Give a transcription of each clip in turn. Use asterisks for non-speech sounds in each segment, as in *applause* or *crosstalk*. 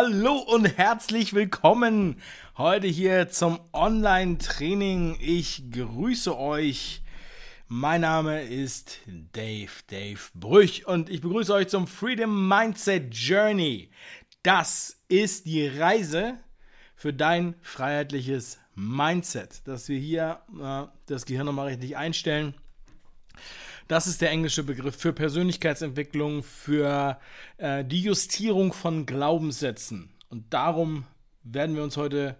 Hallo und herzlich willkommen heute hier zum Online-Training. Ich grüße euch. Mein Name ist Dave, Dave Brüch und ich begrüße euch zum Freedom Mindset Journey. Das ist die Reise für dein freiheitliches Mindset, dass wir hier äh, das Gehirn nochmal richtig einstellen das ist der englische Begriff für Persönlichkeitsentwicklung, für äh, die Justierung von Glaubenssätzen. Und darum werden wir uns heute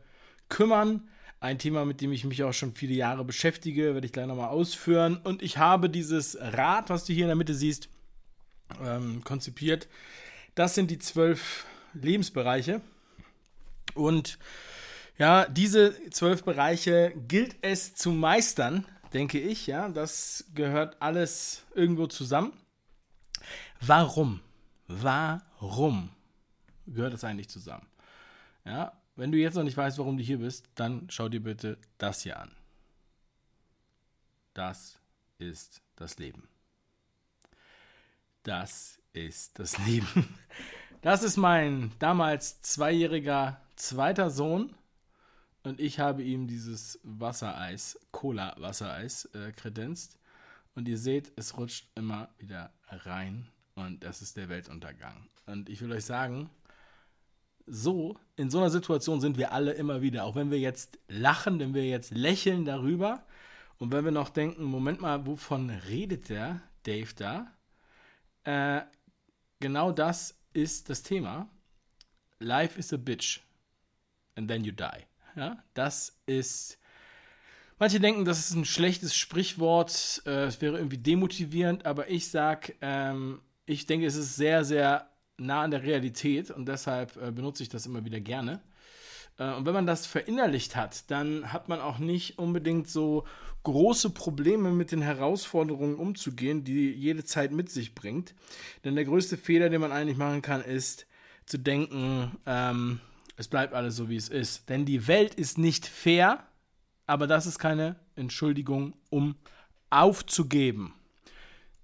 kümmern. Ein Thema, mit dem ich mich auch schon viele Jahre beschäftige, werde ich gleich nochmal ausführen. Und ich habe dieses Rad, was du hier in der Mitte siehst, ähm, konzipiert. Das sind die zwölf Lebensbereiche. Und ja, diese zwölf Bereiche gilt es zu meistern, denke ich, ja. Das gehört alles irgendwo zusammen. Warum? Warum gehört das eigentlich zusammen? Ja, wenn du jetzt noch nicht weißt, warum du hier bist, dann schau dir bitte das hier an. Das ist das Leben. Das ist das Leben. *laughs* Das ist mein damals zweijähriger zweiter Sohn, und ich habe ihm dieses Wassereis, Cola-Wassereis, äh, kredenzt. Und ihr seht, es rutscht immer wieder rein. Und das ist der Weltuntergang. Und ich will euch sagen, so, in so einer Situation sind wir alle immer wieder. Auch wenn wir jetzt lachen, wenn wir jetzt lächeln darüber. Und wenn wir noch denken, Moment mal, wovon redet der Dave da? Äh, genau das ist das Thema. Life is a bitch. And then you die. Ja, das ist. Manche denken, das ist ein schlechtes Sprichwort, äh, es wäre irgendwie demotivierend, aber ich sage, ähm, ich denke, es ist sehr, sehr nah an der Realität und deshalb äh, benutze ich das immer wieder gerne. Äh, und wenn man das verinnerlicht hat, dann hat man auch nicht unbedingt so große Probleme mit den Herausforderungen umzugehen, die jede Zeit mit sich bringt. Denn der größte Fehler, den man eigentlich machen kann, ist zu denken, ähm, es bleibt alles so, wie es ist. Denn die Welt ist nicht fair, aber das ist keine Entschuldigung, um aufzugeben.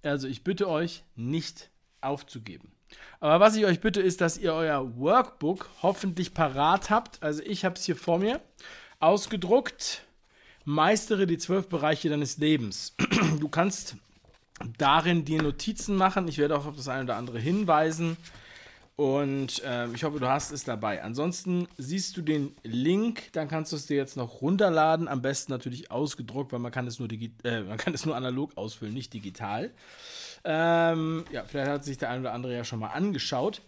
Also ich bitte euch, nicht aufzugeben. Aber was ich euch bitte, ist, dass ihr euer Workbook hoffentlich parat habt. Also ich habe es hier vor mir ausgedruckt. Meistere die zwölf Bereiche deines Lebens. Du kannst darin dir Notizen machen. Ich werde auch auf das eine oder andere hinweisen. Und äh, ich hoffe, du hast es dabei. Ansonsten siehst du den Link, dann kannst du es dir jetzt noch runterladen. Am besten natürlich ausgedruckt, weil man kann es nur, äh, man kann es nur analog ausfüllen, nicht digital. Ähm, ja, vielleicht hat sich der eine oder andere ja schon mal angeschaut.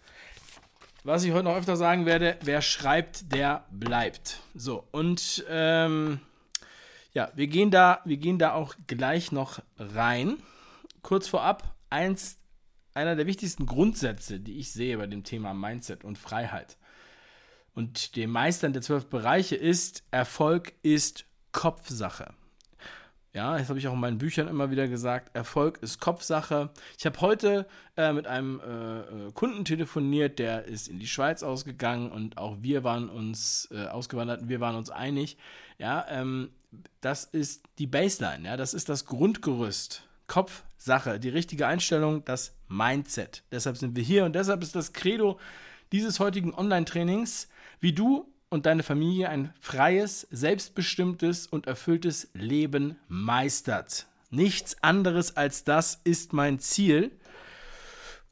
Was ich heute noch öfter sagen werde, wer schreibt, der bleibt. So, und ähm, ja, wir gehen, da, wir gehen da auch gleich noch rein. Kurz vorab, eins einer der wichtigsten Grundsätze, die ich sehe bei dem Thema Mindset und Freiheit und dem Meistern der zwölf Bereiche ist, Erfolg ist Kopfsache. Ja, das habe ich auch in meinen Büchern immer wieder gesagt. Erfolg ist Kopfsache. Ich habe heute äh, mit einem äh, äh, Kunden telefoniert, der ist in die Schweiz ausgegangen und auch wir waren uns äh, ausgewandert. Wir waren uns einig. Ja, ähm, das ist die Baseline. Ja, das ist das Grundgerüst. Kopfsache, die richtige Einstellung, das Mindset. Deshalb sind wir hier und deshalb ist das Credo dieses heutigen Online-Trainings, wie du und deine Familie ein freies, selbstbestimmtes und erfülltes Leben meistert. Nichts anderes als das ist mein Ziel.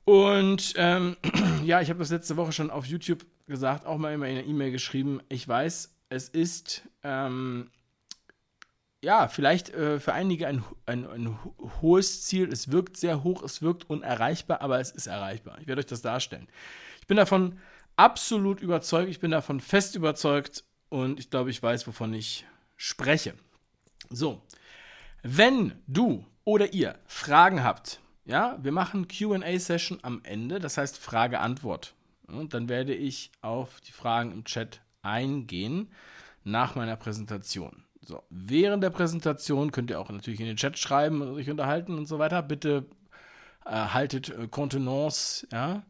Und ähm, *clears throat* ja, ich habe das letzte Woche schon auf YouTube gesagt, auch mal in einer E-Mail geschrieben. Ich weiß, es ist ähm, ja, vielleicht äh, für einige ein, ein, ein hohes Ziel. Es wirkt sehr hoch, es wirkt unerreichbar, aber es ist erreichbar. Ich werde euch das darstellen. Ich bin davon absolut überzeugt, ich bin davon fest überzeugt und ich glaube, ich weiß, wovon ich spreche. So, wenn du oder ihr Fragen habt, ja, wir machen QA-Session am Ende, das heißt Frage-Antwort. Und dann werde ich auf die Fragen im Chat eingehen nach meiner Präsentation. So, während der Präsentation könnt ihr auch natürlich in den Chat schreiben und euch unterhalten und so weiter. Bitte äh, haltet äh, Kontenance, ja.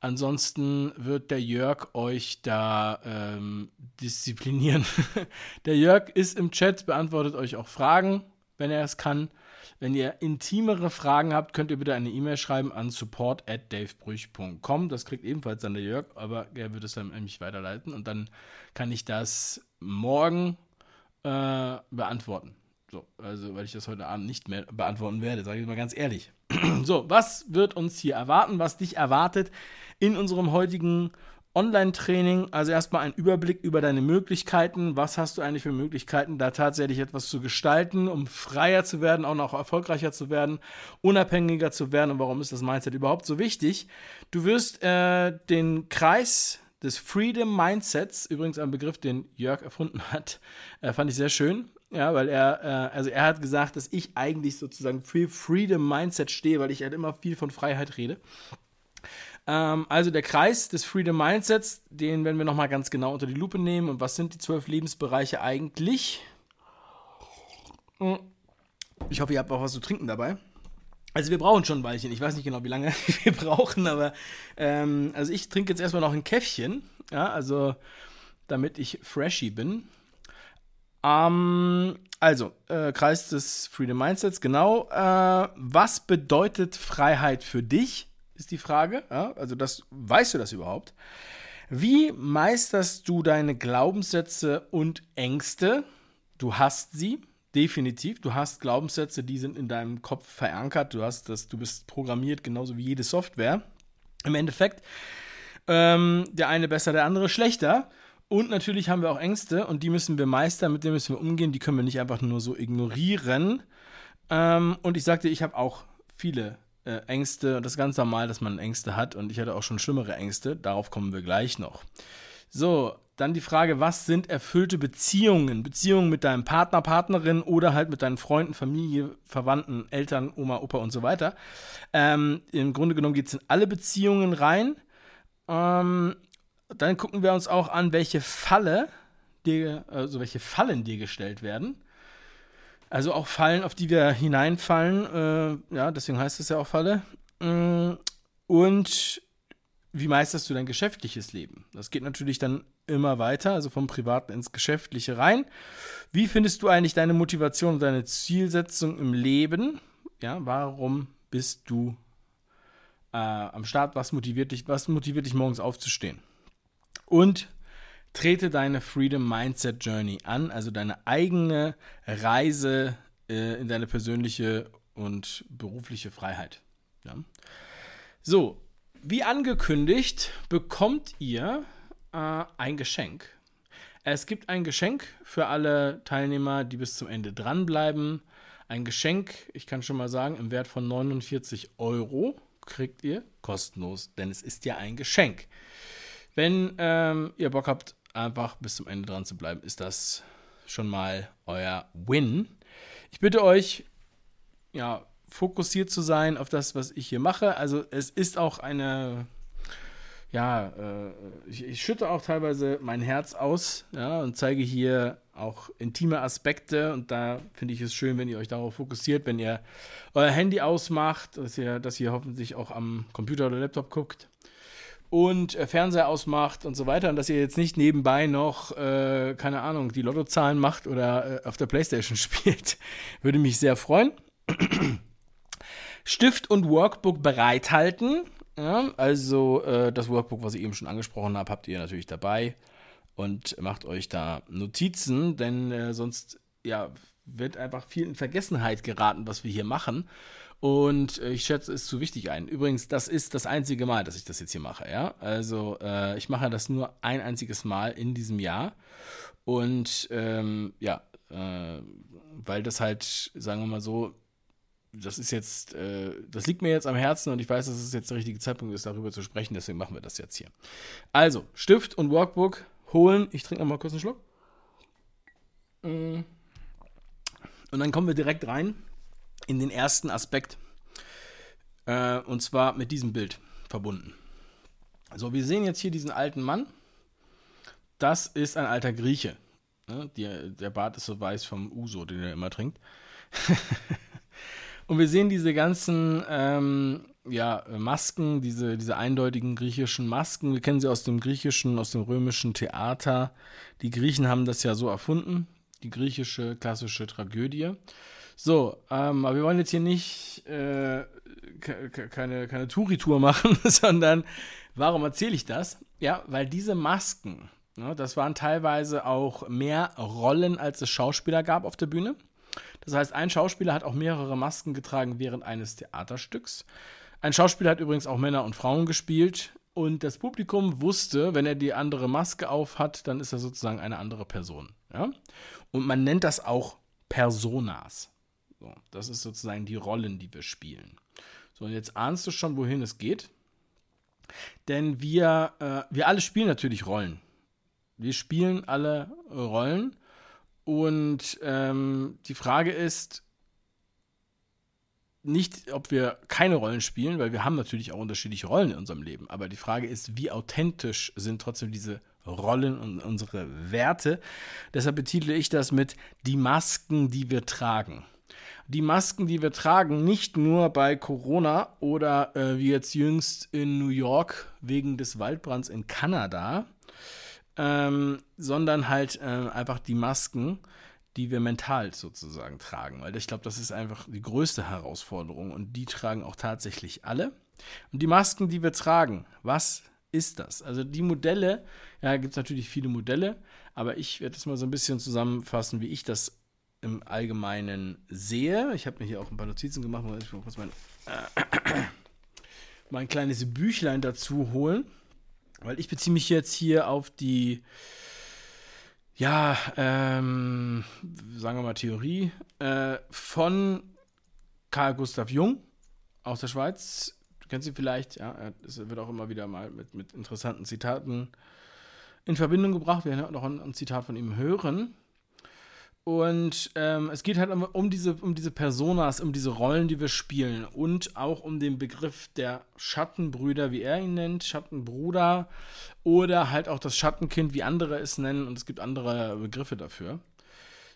Ansonsten wird der Jörg euch da ähm, disziplinieren. *laughs* der Jörg ist im Chat, beantwortet euch auch Fragen. wenn er es kann. Wenn ihr intimere Fragen habt, könnt ihr bitte eine E-Mail schreiben an support at davebrüch.com. Das kriegt ebenfalls dann der Jörg, aber er wird es dann nämlich weiterleiten und dann kann ich das morgen äh, beantworten. So, also weil ich das heute Abend nicht mehr beantworten werde, sage ich mal ganz ehrlich. *clears throat* so, was wird uns hier erwarten, was dich erwartet in unserem heutigen Online-Training? Also erstmal ein Überblick über deine Möglichkeiten. Was hast du eigentlich für Möglichkeiten, da tatsächlich etwas zu gestalten, um freier zu werden, auch noch erfolgreicher zu werden, unabhängiger zu werden? Und warum ist das Mindset überhaupt so wichtig? Du wirst äh, den Kreis des Freedom Mindsets, übrigens ein Begriff, den Jörg erfunden hat, äh, fand ich sehr schön. Ja, weil er, äh, also er hat gesagt, dass ich eigentlich sozusagen für Freedom Mindset stehe, weil ich halt immer viel von Freiheit rede. Ähm, also der Kreis des Freedom Mindsets, den werden wir nochmal ganz genau unter die Lupe nehmen. Und was sind die zwölf Lebensbereiche eigentlich? Hm. Ich hoffe, ihr habt auch was zu trinken dabei. Also wir brauchen schon ein Weilchen. Ich weiß nicht genau, wie lange *laughs* wir brauchen, aber ähm, also ich trinke jetzt erstmal noch ein Käffchen, ja, also damit ich freshy bin. Ähm, also, äh, Kreis des Freedom Mindsets, genau. Äh, was bedeutet Freiheit für dich, ist die Frage. Ja? Also, das, weißt du das überhaupt? Wie meisterst du deine Glaubenssätze und Ängste? Du hast sie, definitiv. Du hast Glaubenssätze, die sind in deinem Kopf verankert. Du hast das, du bist programmiert, genauso wie jede Software. Im Endeffekt, ähm, der eine besser, der andere schlechter. Und natürlich haben wir auch Ängste und die müssen wir meistern, mit denen müssen wir umgehen. Die können wir nicht einfach nur so ignorieren. Ähm, und ich sagte, ich habe auch viele äh, Ängste das ist ganz normal, dass man Ängste hat und ich hatte auch schon schlimmere Ängste. Darauf kommen wir gleich noch. So, dann die Frage, was sind erfüllte Beziehungen? Beziehungen mit deinem Partner, Partnerin oder halt mit deinen Freunden, Familie, Verwandten, Eltern, Oma, Opa und so weiter. Ähm, Im Grunde genommen geht es in alle Beziehungen rein. Ähm, dann gucken wir uns auch an, welche Falle dir, also welche Fallen dir gestellt werden. Also auch Fallen, auf die wir hineinfallen. Äh, ja, deswegen heißt es ja auch Falle. Mm, und wie meisterst du dein geschäftliches Leben? Das geht natürlich dann immer weiter, also vom Privaten ins Geschäftliche rein. Wie findest du eigentlich deine Motivation und deine Zielsetzung im Leben? Ja, warum bist du äh, am Start? Was motiviert dich? Was motiviert dich morgens aufzustehen? und trete deine Freedom Mindset Journey an, also deine eigene Reise äh, in deine persönliche und berufliche Freiheit. Ja. So, wie angekündigt, bekommt ihr äh, ein Geschenk. Es gibt ein Geschenk für alle Teilnehmer, die bis zum Ende dranbleiben. Ein Geschenk, ich kann schon mal sagen, im Wert von 49 Euro kriegt ihr kostenlos, denn es ist ja ein Geschenk. Wenn ähm, ihr Bock habt, einfach bis zum Ende dran zu bleiben, ist das schon mal euer Win. Ich bitte euch, ja, fokussiert zu sein auf das, was ich hier mache. Also es ist auch eine, ja, äh, ich, ich, schütte auch teilweise mein Herz aus, ja, und zeige hier auch intime Aspekte. Und da finde ich es schön, wenn ihr euch darauf fokussiert, wenn ihr euer Handy ausmacht, dass ihr, dass ihr hoffentlich auch am Computer oder Laptop guckt und äh, Fernseher ausmacht und so weiter und dass ihr jetzt nicht nebenbei noch, äh, keine Ahnung, die Lottozahlen macht oder äh, auf der Playstation *laughs* spielt. Würde mich sehr freuen. Stift und Workbook bereithalten. Ja, also äh, das Workbook, was ich eben schon angesprochen habe, habt ihr natürlich dabei und macht euch da Notizen, denn äh, sonst ja, wird einfach viel in Vergessenheit geraten, was wir hier machen. Und äh, ich schätze es zu wichtig ein. Übrigens, das ist das einzige Mal, dass ich das jetzt hier mache, ja. Also äh, ich mache das nur ein einziges Mal in diesem Jahr. Und ähm, ja, äh, weil das halt, sagen wir mal so, das ist jetzt, äh, das liegt mir jetzt am Herzen und ich weiß, dass es jetzt der richtige Zeitpunkt ist, darüber zu sprechen, deswegen machen wir das jetzt hier. Also, Stift und Workbook holen. Ich trinke nochmal kurz einen Schluck. Und dann kommen wir direkt rein in den ersten Aspekt. Äh, und zwar mit diesem Bild verbunden. So, wir sehen jetzt hier diesen alten Mann. Das ist ein alter Grieche. Ne? Die, der Bart ist so weiß vom Uso, den er immer trinkt. *laughs* und wir sehen diese ganzen ähm, ja, Masken, diese, diese eindeutigen griechischen Masken. Wir kennen sie aus dem griechischen, aus dem römischen Theater. Die Griechen haben das ja so erfunden, die griechische klassische Tragödie. So, ähm, aber wir wollen jetzt hier nicht äh, keine, keine Touri-Tour machen, *laughs* sondern warum erzähle ich das? Ja, weil diese Masken, ne, das waren teilweise auch mehr Rollen, als es Schauspieler gab auf der Bühne. Das heißt, ein Schauspieler hat auch mehrere Masken getragen während eines Theaterstücks. Ein Schauspieler hat übrigens auch Männer und Frauen gespielt. Und das Publikum wusste, wenn er die andere Maske auf hat, dann ist er sozusagen eine andere Person. Ja? Und man nennt das auch Personas. So, das ist sozusagen die Rollen, die wir spielen. So, und jetzt ahnst du schon, wohin es geht. Denn wir, äh, wir alle spielen natürlich Rollen. Wir spielen alle Rollen. Und ähm, die Frage ist nicht, ob wir keine Rollen spielen, weil wir haben natürlich auch unterschiedliche Rollen in unserem Leben. Aber die Frage ist, wie authentisch sind trotzdem diese Rollen und unsere Werte. Deshalb betitle ich das mit die Masken, die wir tragen. Die Masken, die wir tragen, nicht nur bei Corona oder äh, wie jetzt jüngst in New York wegen des Waldbrands in Kanada, ähm, sondern halt äh, einfach die Masken, die wir mental sozusagen tragen. Weil ich glaube, das ist einfach die größte Herausforderung und die tragen auch tatsächlich alle. Und die Masken, die wir tragen, was ist das? Also die Modelle, ja, gibt es natürlich viele Modelle, aber ich werde das mal so ein bisschen zusammenfassen, wie ich das im Allgemeinen sehe. Ich habe mir hier auch ein paar Notizen gemacht, weil ich muss mein, äh, *clears throat* mein kleines Büchlein dazu holen, weil ich beziehe mich jetzt hier auf die, ja, ähm, sagen wir mal Theorie äh, von Carl Gustav Jung aus der Schweiz. Du kennst sie vielleicht, ja, es wird auch immer wieder mal mit, mit interessanten Zitaten in Verbindung gebracht. Wir werden auch ein, ein Zitat von ihm hören. Und ähm, es geht halt um diese, um diese Personas, um diese Rollen, die wir spielen und auch um den Begriff der Schattenbrüder, wie er ihn nennt, Schattenbruder oder halt auch das Schattenkind, wie andere es nennen und es gibt andere Begriffe dafür.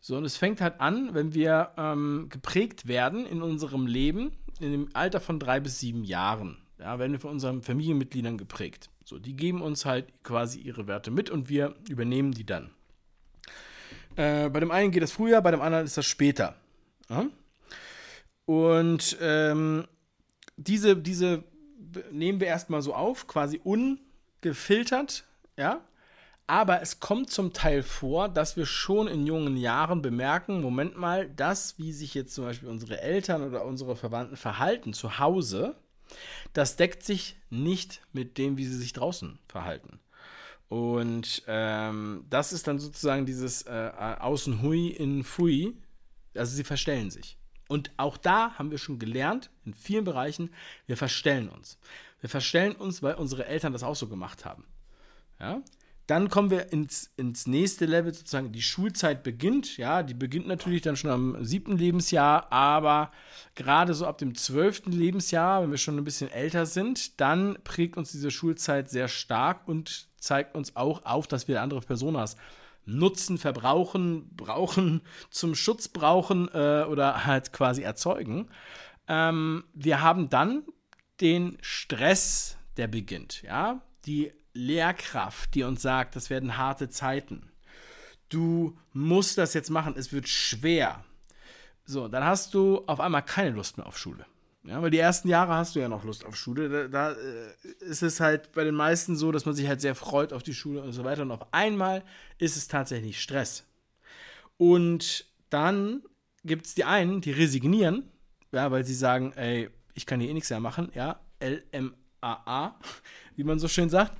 So, und es fängt halt an, wenn wir ähm, geprägt werden in unserem Leben, in dem Alter von drei bis sieben Jahren. Ja, werden wir von unseren Familienmitgliedern geprägt. So, die geben uns halt quasi ihre Werte mit und wir übernehmen die dann. Äh, bei dem einen geht das früher, bei dem anderen ist das später. Ja? Und ähm, diese, diese nehmen wir erstmal so auf, quasi ungefiltert, ja. Aber es kommt zum Teil vor, dass wir schon in jungen Jahren bemerken, Moment mal, das, wie sich jetzt zum Beispiel unsere Eltern oder unsere Verwandten verhalten zu Hause, das deckt sich nicht mit dem, wie sie sich draußen verhalten. Und ähm, das ist dann sozusagen dieses äh, Außen Hui in Fui. Also sie verstellen sich. Und auch da haben wir schon gelernt, in vielen Bereichen, wir verstellen uns. Wir verstellen uns, weil unsere Eltern das auch so gemacht haben. Ja? Dann kommen wir ins, ins nächste Level, sozusagen die Schulzeit beginnt. Ja, die beginnt natürlich dann schon am siebten Lebensjahr, aber gerade so ab dem zwölften Lebensjahr, wenn wir schon ein bisschen älter sind, dann prägt uns diese Schulzeit sehr stark und zeigt uns auch auf, dass wir andere Personas nutzen, verbrauchen, brauchen, zum Schutz brauchen äh, oder halt quasi erzeugen. Ähm, wir haben dann den Stress, der beginnt, ja, die Lehrkraft, die uns sagt, das werden harte Zeiten. Du musst das jetzt machen, es wird schwer. So, dann hast du auf einmal keine Lust mehr auf Schule. Ja, weil die ersten Jahre hast du ja noch Lust auf Schule. Da, da äh, ist es halt bei den meisten so, dass man sich halt sehr freut auf die Schule und so weiter. Und auf einmal ist es tatsächlich Stress. Und dann gibt es die einen, die resignieren, ja, weil sie sagen, ey, ich kann hier eh nichts mehr machen, ja, LMAA, wie man so schön sagt.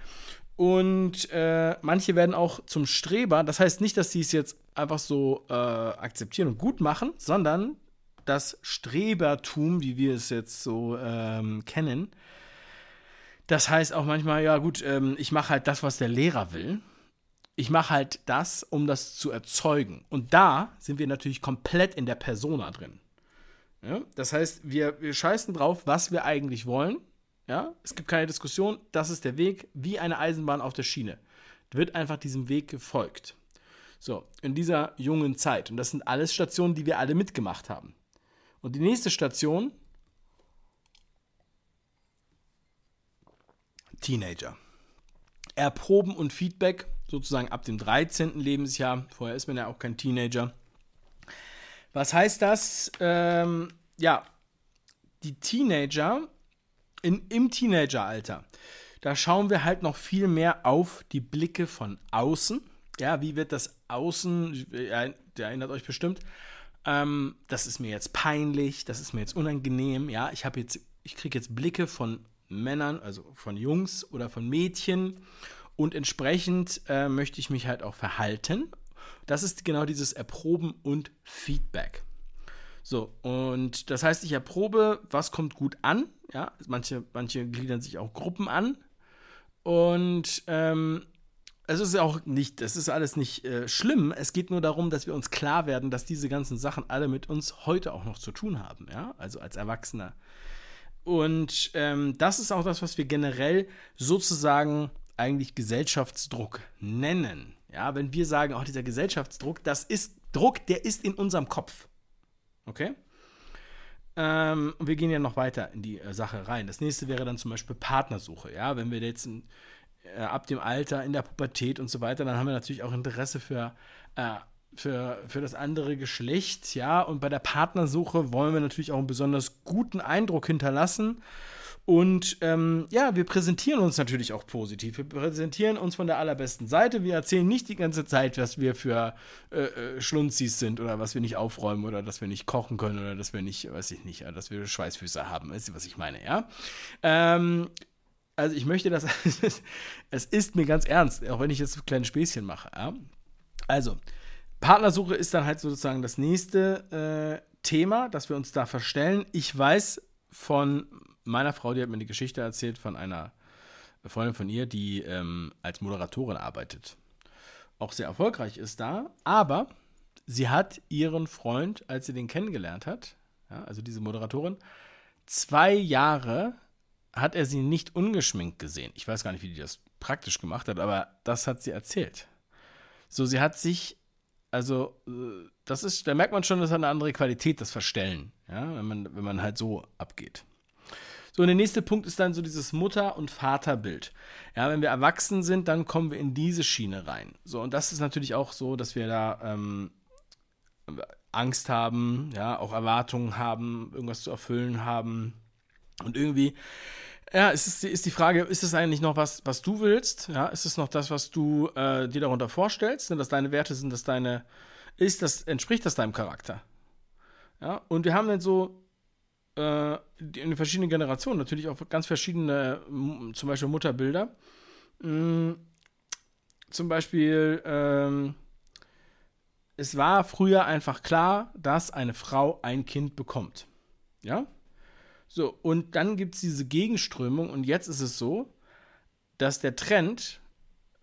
Und äh, manche werden auch zum Streber. Das heißt nicht, dass sie es jetzt einfach so äh, akzeptieren und gut machen, sondern das Strebertum, wie wir es jetzt so ähm, kennen. Das heißt auch manchmal, ja gut, ähm, ich mache halt das, was der Lehrer will. Ich mache halt das, um das zu erzeugen. Und da sind wir natürlich komplett in der Persona drin. Ja? Das heißt, wir, wir scheißen drauf, was wir eigentlich wollen. Ja? Es gibt keine Diskussion, das ist der Weg, wie eine Eisenbahn auf der Schiene. Wird einfach diesem Weg gefolgt. So, in dieser jungen Zeit. Und das sind alles Stationen, die wir alle mitgemacht haben. Und die nächste Station, Teenager. Erproben und Feedback, sozusagen ab dem 13. Lebensjahr. Vorher ist man ja auch kein Teenager. Was heißt das? Ähm, ja, die Teenager in, im Teenageralter, da schauen wir halt noch viel mehr auf die Blicke von außen. Ja, wie wird das Außen, ihr erinnert euch bestimmt, ähm, das ist mir jetzt peinlich, das ist mir jetzt unangenehm, ja, ich habe jetzt, ich kriege jetzt Blicke von Männern, also von Jungs oder von Mädchen und entsprechend äh, möchte ich mich halt auch verhalten. Das ist genau dieses Erproben und Feedback. So, und das heißt, ich erprobe, was kommt gut an. Ja, manche, manche gliedern sich auch Gruppen an. Und ähm, es ist auch nicht, es ist alles nicht äh, schlimm. Es geht nur darum, dass wir uns klar werden, dass diese ganzen Sachen alle mit uns heute auch noch zu tun haben, ja, also als Erwachsener. Und ähm, das ist auch das, was wir generell sozusagen eigentlich Gesellschaftsdruck nennen. Ja, wenn wir sagen, auch oh, dieser Gesellschaftsdruck, das ist Druck, der ist in unserem Kopf. Okay? Ähm, wir gehen ja noch weiter in die äh, Sache rein. Das nächste wäre dann zum Beispiel Partnersuche. Ja, wenn wir jetzt in, äh, ab dem Alter, in der Pubertät und so weiter, dann haben wir natürlich auch Interesse für, äh, für, für das andere Geschlecht. Ja, und bei der Partnersuche wollen wir natürlich auch einen besonders guten Eindruck hinterlassen. Und ähm, ja, wir präsentieren uns natürlich auch positiv. Wir präsentieren uns von der allerbesten Seite. Wir erzählen nicht die ganze Zeit, was wir für äh, äh, Schlunzis sind oder was wir nicht aufräumen oder dass wir nicht kochen können oder dass wir nicht, weiß ich nicht, dass wir Schweißfüße haben. Weißt du, was ich meine, ja? Ähm, also ich möchte das, *laughs* es ist mir ganz ernst, auch wenn ich jetzt kleine Späßchen mache. Ja? Also, Partnersuche ist dann halt sozusagen das nächste äh, Thema, das wir uns da verstellen. Ich weiß von meiner Frau, die hat mir eine Geschichte erzählt von einer Freundin von ihr, die ähm, als Moderatorin arbeitet. Auch sehr erfolgreich ist da, aber sie hat ihren Freund, als sie den kennengelernt hat, ja, also diese Moderatorin, zwei Jahre hat er sie nicht ungeschminkt gesehen. Ich weiß gar nicht, wie die das praktisch gemacht hat, aber das hat sie erzählt. So, sie hat sich, also, äh, das ist, da merkt man schon, das hat eine andere Qualität, das Verstellen, ja, wenn man, wenn man halt so abgeht. So, und der nächste Punkt ist dann so dieses Mutter- und Vaterbild. Ja, wenn wir erwachsen sind, dann kommen wir in diese Schiene rein. So, und das ist natürlich auch so, dass wir da ähm, Angst haben, ja, auch Erwartungen haben, irgendwas zu erfüllen haben. Und irgendwie, ja, es, ist die Frage, ist es eigentlich noch was, was du willst? Ja, ist es noch das, was du äh, dir darunter vorstellst? Sind das deine Werte, sind das deine, ist das, entspricht das deinem Charakter? Ja, und wir haben dann so äh, in den verschiedenen Generationen natürlich auch ganz verschiedene, zum Beispiel Mutterbilder. Mhm. Zum Beispiel, ähm, es war früher einfach klar, dass eine Frau ein Kind bekommt. Ja? So, und dann gibt es diese Gegenströmung und jetzt ist es so, dass der Trend,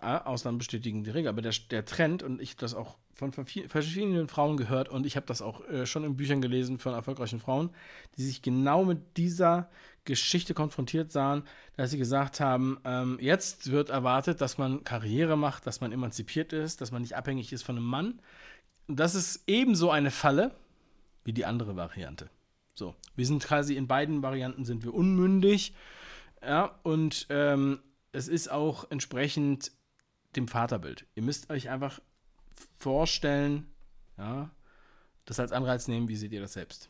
äh, Ausnahmen bestätigen die Regel, aber der, der Trend, und ich das auch von verschiedenen Frauen gehört und ich habe das auch äh, schon in Büchern gelesen von erfolgreichen Frauen, die sich genau mit dieser Geschichte konfrontiert sahen, dass sie gesagt haben, ähm, jetzt wird erwartet, dass man Karriere macht, dass man emanzipiert ist, dass man nicht abhängig ist von einem Mann. das ist ebenso eine Falle wie die andere Variante. So, wir sind quasi in beiden Varianten sind wir unmündig, ja, und ähm, es ist auch entsprechend dem Vaterbild. Ihr müsst euch einfach vorstellen, ja, das als Anreiz nehmen, wie seht ihr das selbst?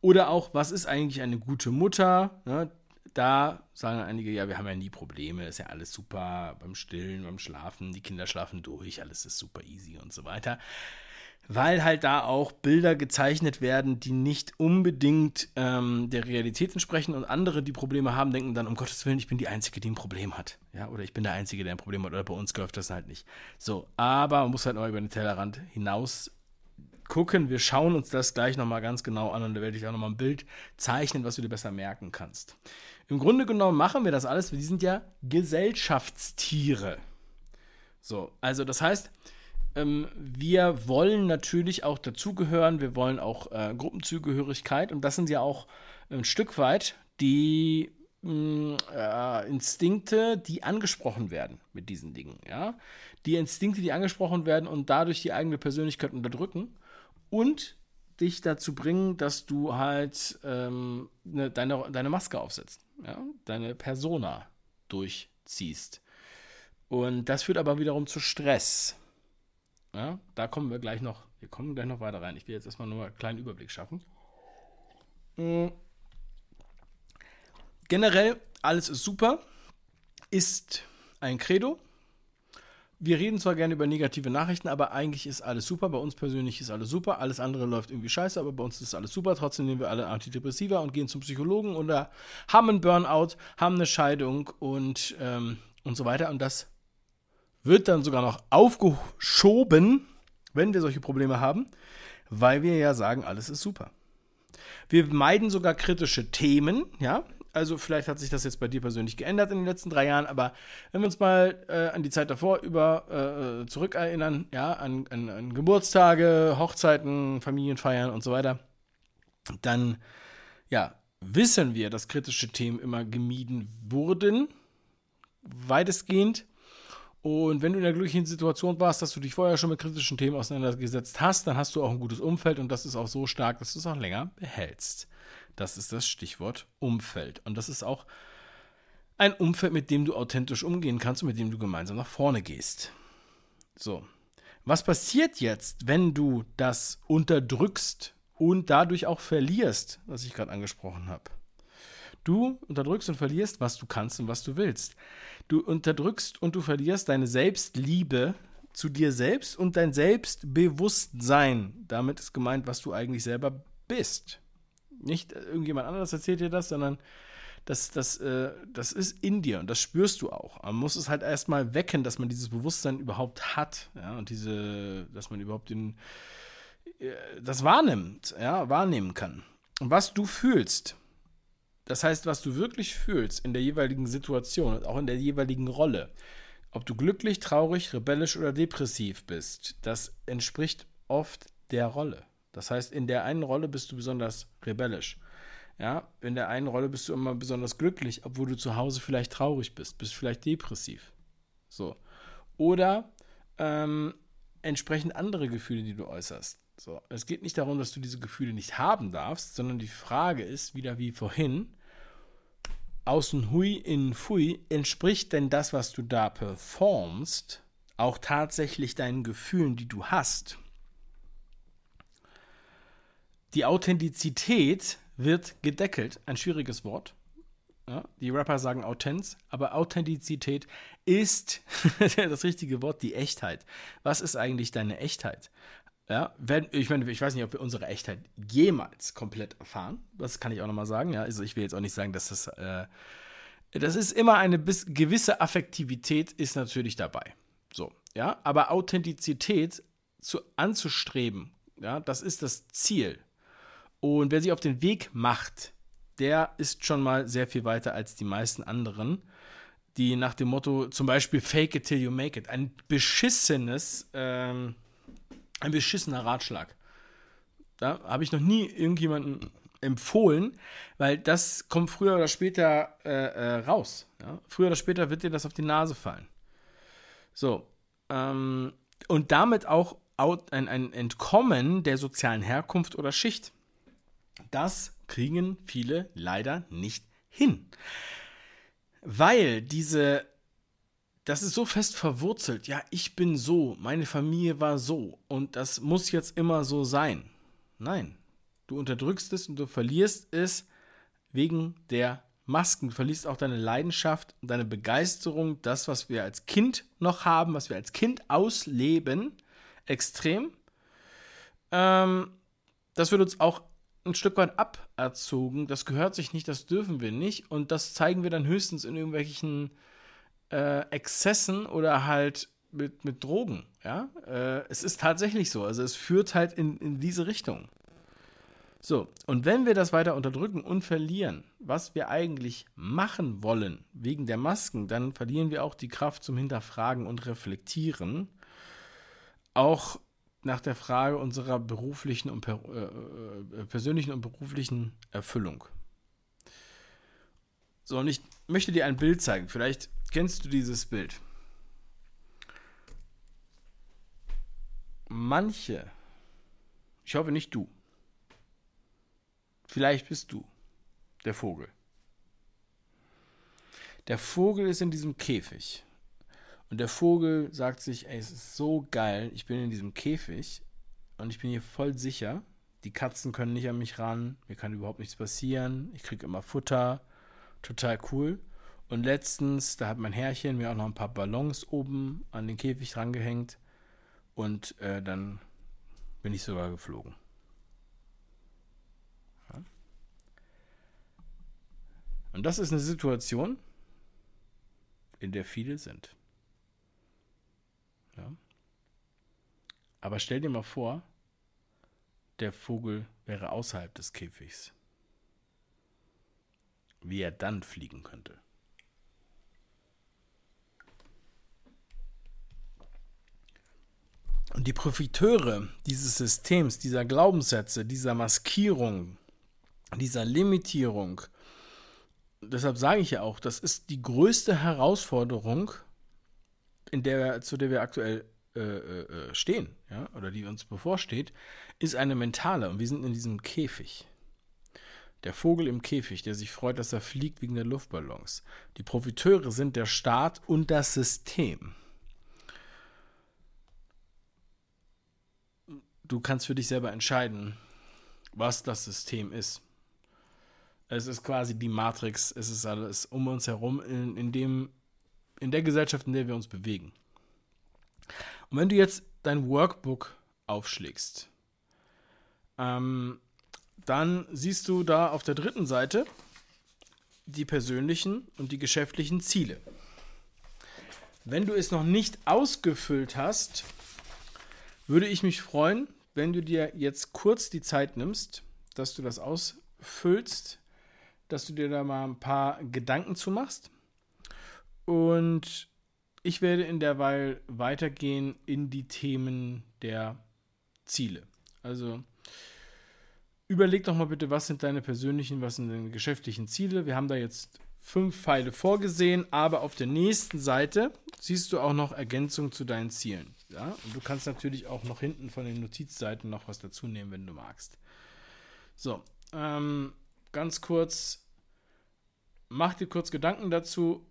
Oder auch, was ist eigentlich eine gute Mutter? Ja, da sagen einige, ja, wir haben ja nie Probleme, ist ja alles super beim Stillen, beim Schlafen, die Kinder schlafen durch, alles ist super easy und so weiter weil halt da auch Bilder gezeichnet werden, die nicht unbedingt ähm, der Realität entsprechen und andere, die Probleme haben, denken dann, um Gottes Willen, ich bin die Einzige, die ein Problem hat. Ja, oder ich bin der Einzige, der ein Problem hat, oder bei uns läuft das halt nicht. So, aber man muss halt mal über den Tellerrand hinaus gucken. Wir schauen uns das gleich nochmal ganz genau an und da werde ich auch nochmal ein Bild zeichnen, was du dir besser merken kannst. Im Grunde genommen machen wir das alles, wir sind ja Gesellschaftstiere. So, also das heißt, ähm, wir wollen natürlich auch dazugehören, wir wollen auch äh, Gruppenzugehörigkeit und das sind ja auch ein Stück weit die mm, äh, Instinkte, die angesprochen werden mit diesen Dingen. Ja? Die Instinkte, die angesprochen werden und dadurch die eigene Persönlichkeit unterdrücken und dich dazu bringen, dass du halt ähm, ne, deine, deine Maske aufsetzt, ja? deine Persona durchziehst. Und das führt aber wiederum zu Stress. Ja, da kommen wir gleich noch, wir kommen gleich noch weiter rein. Ich will jetzt erstmal nur einen kleinen Überblick schaffen. Mhm. Generell, alles ist super, ist ein Credo. Wir reden zwar gerne über negative Nachrichten, aber eigentlich ist alles super. Bei uns persönlich ist alles super. Alles andere läuft irgendwie scheiße, aber bei uns ist alles super. Trotzdem nehmen wir alle Antidepressiva und gehen zum Psychologen oder haben einen Burnout, haben eine Scheidung und, ähm, und so weiter. Und das wird dann sogar noch aufgeschoben, wenn wir solche Probleme haben, weil wir ja sagen, alles ist super. Wir meiden sogar kritische Themen, ja. Also vielleicht hat sich das jetzt bei dir persönlich geändert in den letzten drei Jahren, aber wenn wir uns mal äh, an die Zeit davor über äh, zurückerinnern, ja, an, an, an Geburtstage, Hochzeiten, Familienfeiern und so weiter, dann ja, wissen wir, dass kritische Themen immer gemieden wurden, weitestgehend. Und wenn du in der glücklichen Situation warst, dass du dich vorher schon mit kritischen Themen auseinandergesetzt hast, dann hast du auch ein gutes Umfeld und das ist auch so stark, dass du es auch länger behältst. Das ist das Stichwort Umfeld. Und das ist auch ein Umfeld, mit dem du authentisch umgehen kannst und mit dem du gemeinsam nach vorne gehst. So. Was passiert jetzt, wenn du das unterdrückst und dadurch auch verlierst, was ich gerade angesprochen habe? Du unterdrückst und verlierst, was du kannst und was du willst. Du unterdrückst und du verlierst deine Selbstliebe zu dir selbst und dein Selbstbewusstsein. Damit ist gemeint, was du eigentlich selber bist. Nicht irgendjemand anderes erzählt dir das, sondern das, das, äh, das ist in dir und das spürst du auch. Man muss es halt erstmal wecken, dass man dieses Bewusstsein überhaupt hat. Ja, und diese, dass man überhaupt den, äh, das wahrnimmt, ja, wahrnehmen kann. Und was du fühlst, das heißt, was du wirklich fühlst in der jeweiligen Situation und auch in der jeweiligen Rolle, ob du glücklich, traurig, rebellisch oder depressiv bist, das entspricht oft der Rolle. Das heißt, in der einen Rolle bist du besonders rebellisch. Ja, in der einen Rolle bist du immer besonders glücklich, obwohl du zu Hause vielleicht traurig bist, bist vielleicht depressiv. So. Oder ähm, entsprechend andere Gefühle, die du äußerst. So. Es geht nicht darum, dass du diese Gefühle nicht haben darfst, sondern die Frage ist, wieder wie vorhin, außen hui, innen fui, entspricht denn das, was du da performst, auch tatsächlich deinen Gefühlen, die du hast? Die Authentizität wird gedeckelt. Ein schwieriges Wort. Ja, die Rapper sagen Autenz, aber Authentizität ist *laughs* das richtige Wort, die Echtheit. Was ist eigentlich deine Echtheit? Ja, wenn, ich meine, ich weiß nicht, ob wir unsere Echtheit jemals komplett erfahren. Das kann ich auch nochmal sagen. Ja, also ich will jetzt auch nicht sagen, dass das, äh, das ist immer eine bis, gewisse Affektivität ist natürlich dabei. So, ja, aber Authentizität zu, anzustreben, ja, das ist das Ziel. Und wer sich auf den Weg macht, der ist schon mal sehr viel weiter als die meisten anderen, die nach dem Motto zum Beispiel Fake it till you make it, ein beschissenes, ähm, ein beschissener Ratschlag. Da habe ich noch nie irgendjemanden empfohlen, weil das kommt früher oder später äh, äh, raus. Ja? Früher oder später wird dir das auf die Nase fallen. So. Ähm, und damit auch ein, ein Entkommen der sozialen Herkunft oder Schicht. Das kriegen viele leider nicht hin. Weil diese, das ist so fest verwurzelt, ja, ich bin so, meine Familie war so und das muss jetzt immer so sein. Nein, du unterdrückst es und du verlierst es wegen der Masken. Du verlierst auch deine Leidenschaft, deine Begeisterung, das, was wir als Kind noch haben, was wir als Kind ausleben, extrem. Ähm, das wird uns auch ein Stück weit aberzogen. Das gehört sich nicht, das dürfen wir nicht. Und das zeigen wir dann höchstens in irgendwelchen äh, Exzessen oder halt mit, mit Drogen. Ja? Äh, es ist tatsächlich so. Also es führt halt in, in diese Richtung. So, und wenn wir das weiter unterdrücken und verlieren, was wir eigentlich machen wollen wegen der Masken, dann verlieren wir auch die Kraft zum Hinterfragen und Reflektieren. Auch nach der Frage unserer beruflichen und per, äh, äh, persönlichen und beruflichen Erfüllung. So, und ich möchte dir ein Bild zeigen. Vielleicht kennst du dieses Bild. Manche, ich hoffe nicht du, vielleicht bist du der Vogel. Der Vogel ist in diesem Käfig Und der Vogel sagt sich, ey, es ist so geil, ich bin in diesem Käfig und ich bin hier voll sicher. Die Katzen können nicht an mich ran, mir kann überhaupt nichts passieren, ich kriege immer Futter, total cool. Und letztens, da hat mein Herrchen mir auch noch ein paar Ballons oben an den Käfig rangehängt und äh, dann bin ich sogar geflogen. Ja. Und das ist eine Situation, in der viele sind. Ja. Aber stell dir mal vor, der Vogel wäre außerhalb des Käfigs. Wie er dann fliegen könnte. Und die Profiteure dieses Systems, dieser Glaubenssätze, dieser Maskierung, dieser Limitierung, deshalb sage ich ja auch, das ist die größte Herausforderung, in der, zu der wir aktuell äh, äh, äh, stehen, ja, oder die uns bevorsteht, ist eine mentale. Und wir sind in diesem Käfig. Der Vogel im Käfig, der sich freut, dass er fliegt wegen der Luftballons. Die Profiteure sind der Staat und das System. Du kannst für dich selber entscheiden, was das System ist. Es ist quasi die Matrix, es ist alles um uns herum, in, in, dem, in der Gesellschaft, in der wir uns bewegen. Und wenn du jetzt dein Workbook aufschlägst, ähm, dann siehst du da auf der dritten Seite die persönlichen und die geschäftlichen Ziele. Wenn du es noch nicht ausgefüllt hast, würde ich mich freuen, wenn du dir jetzt kurz die Zeit nimmst, dass du das ausfüllst, dass du dir da mal ein paar Gedanken zu machst. Und ich werde in derweil weitergehen in die Themen der Ziele. Also überleg doch mal bitte, was sind deine persönlichen, was sind deine geschäftlichen Ziele. Wir haben da jetzt fünf Pfeile vorgesehen, aber auf der nächsten Seite siehst du auch noch Ergänzungen zu deinen Zielen. Ja? Und du kannst natürlich auch noch hinten von den Notizseiten noch was dazu nehmen, wenn du magst. So, ähm, ganz kurz, mach dir kurz Gedanken dazu.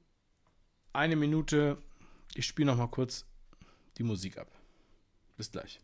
Eine Minute ich spiele noch mal kurz die Musik ab. Bis gleich.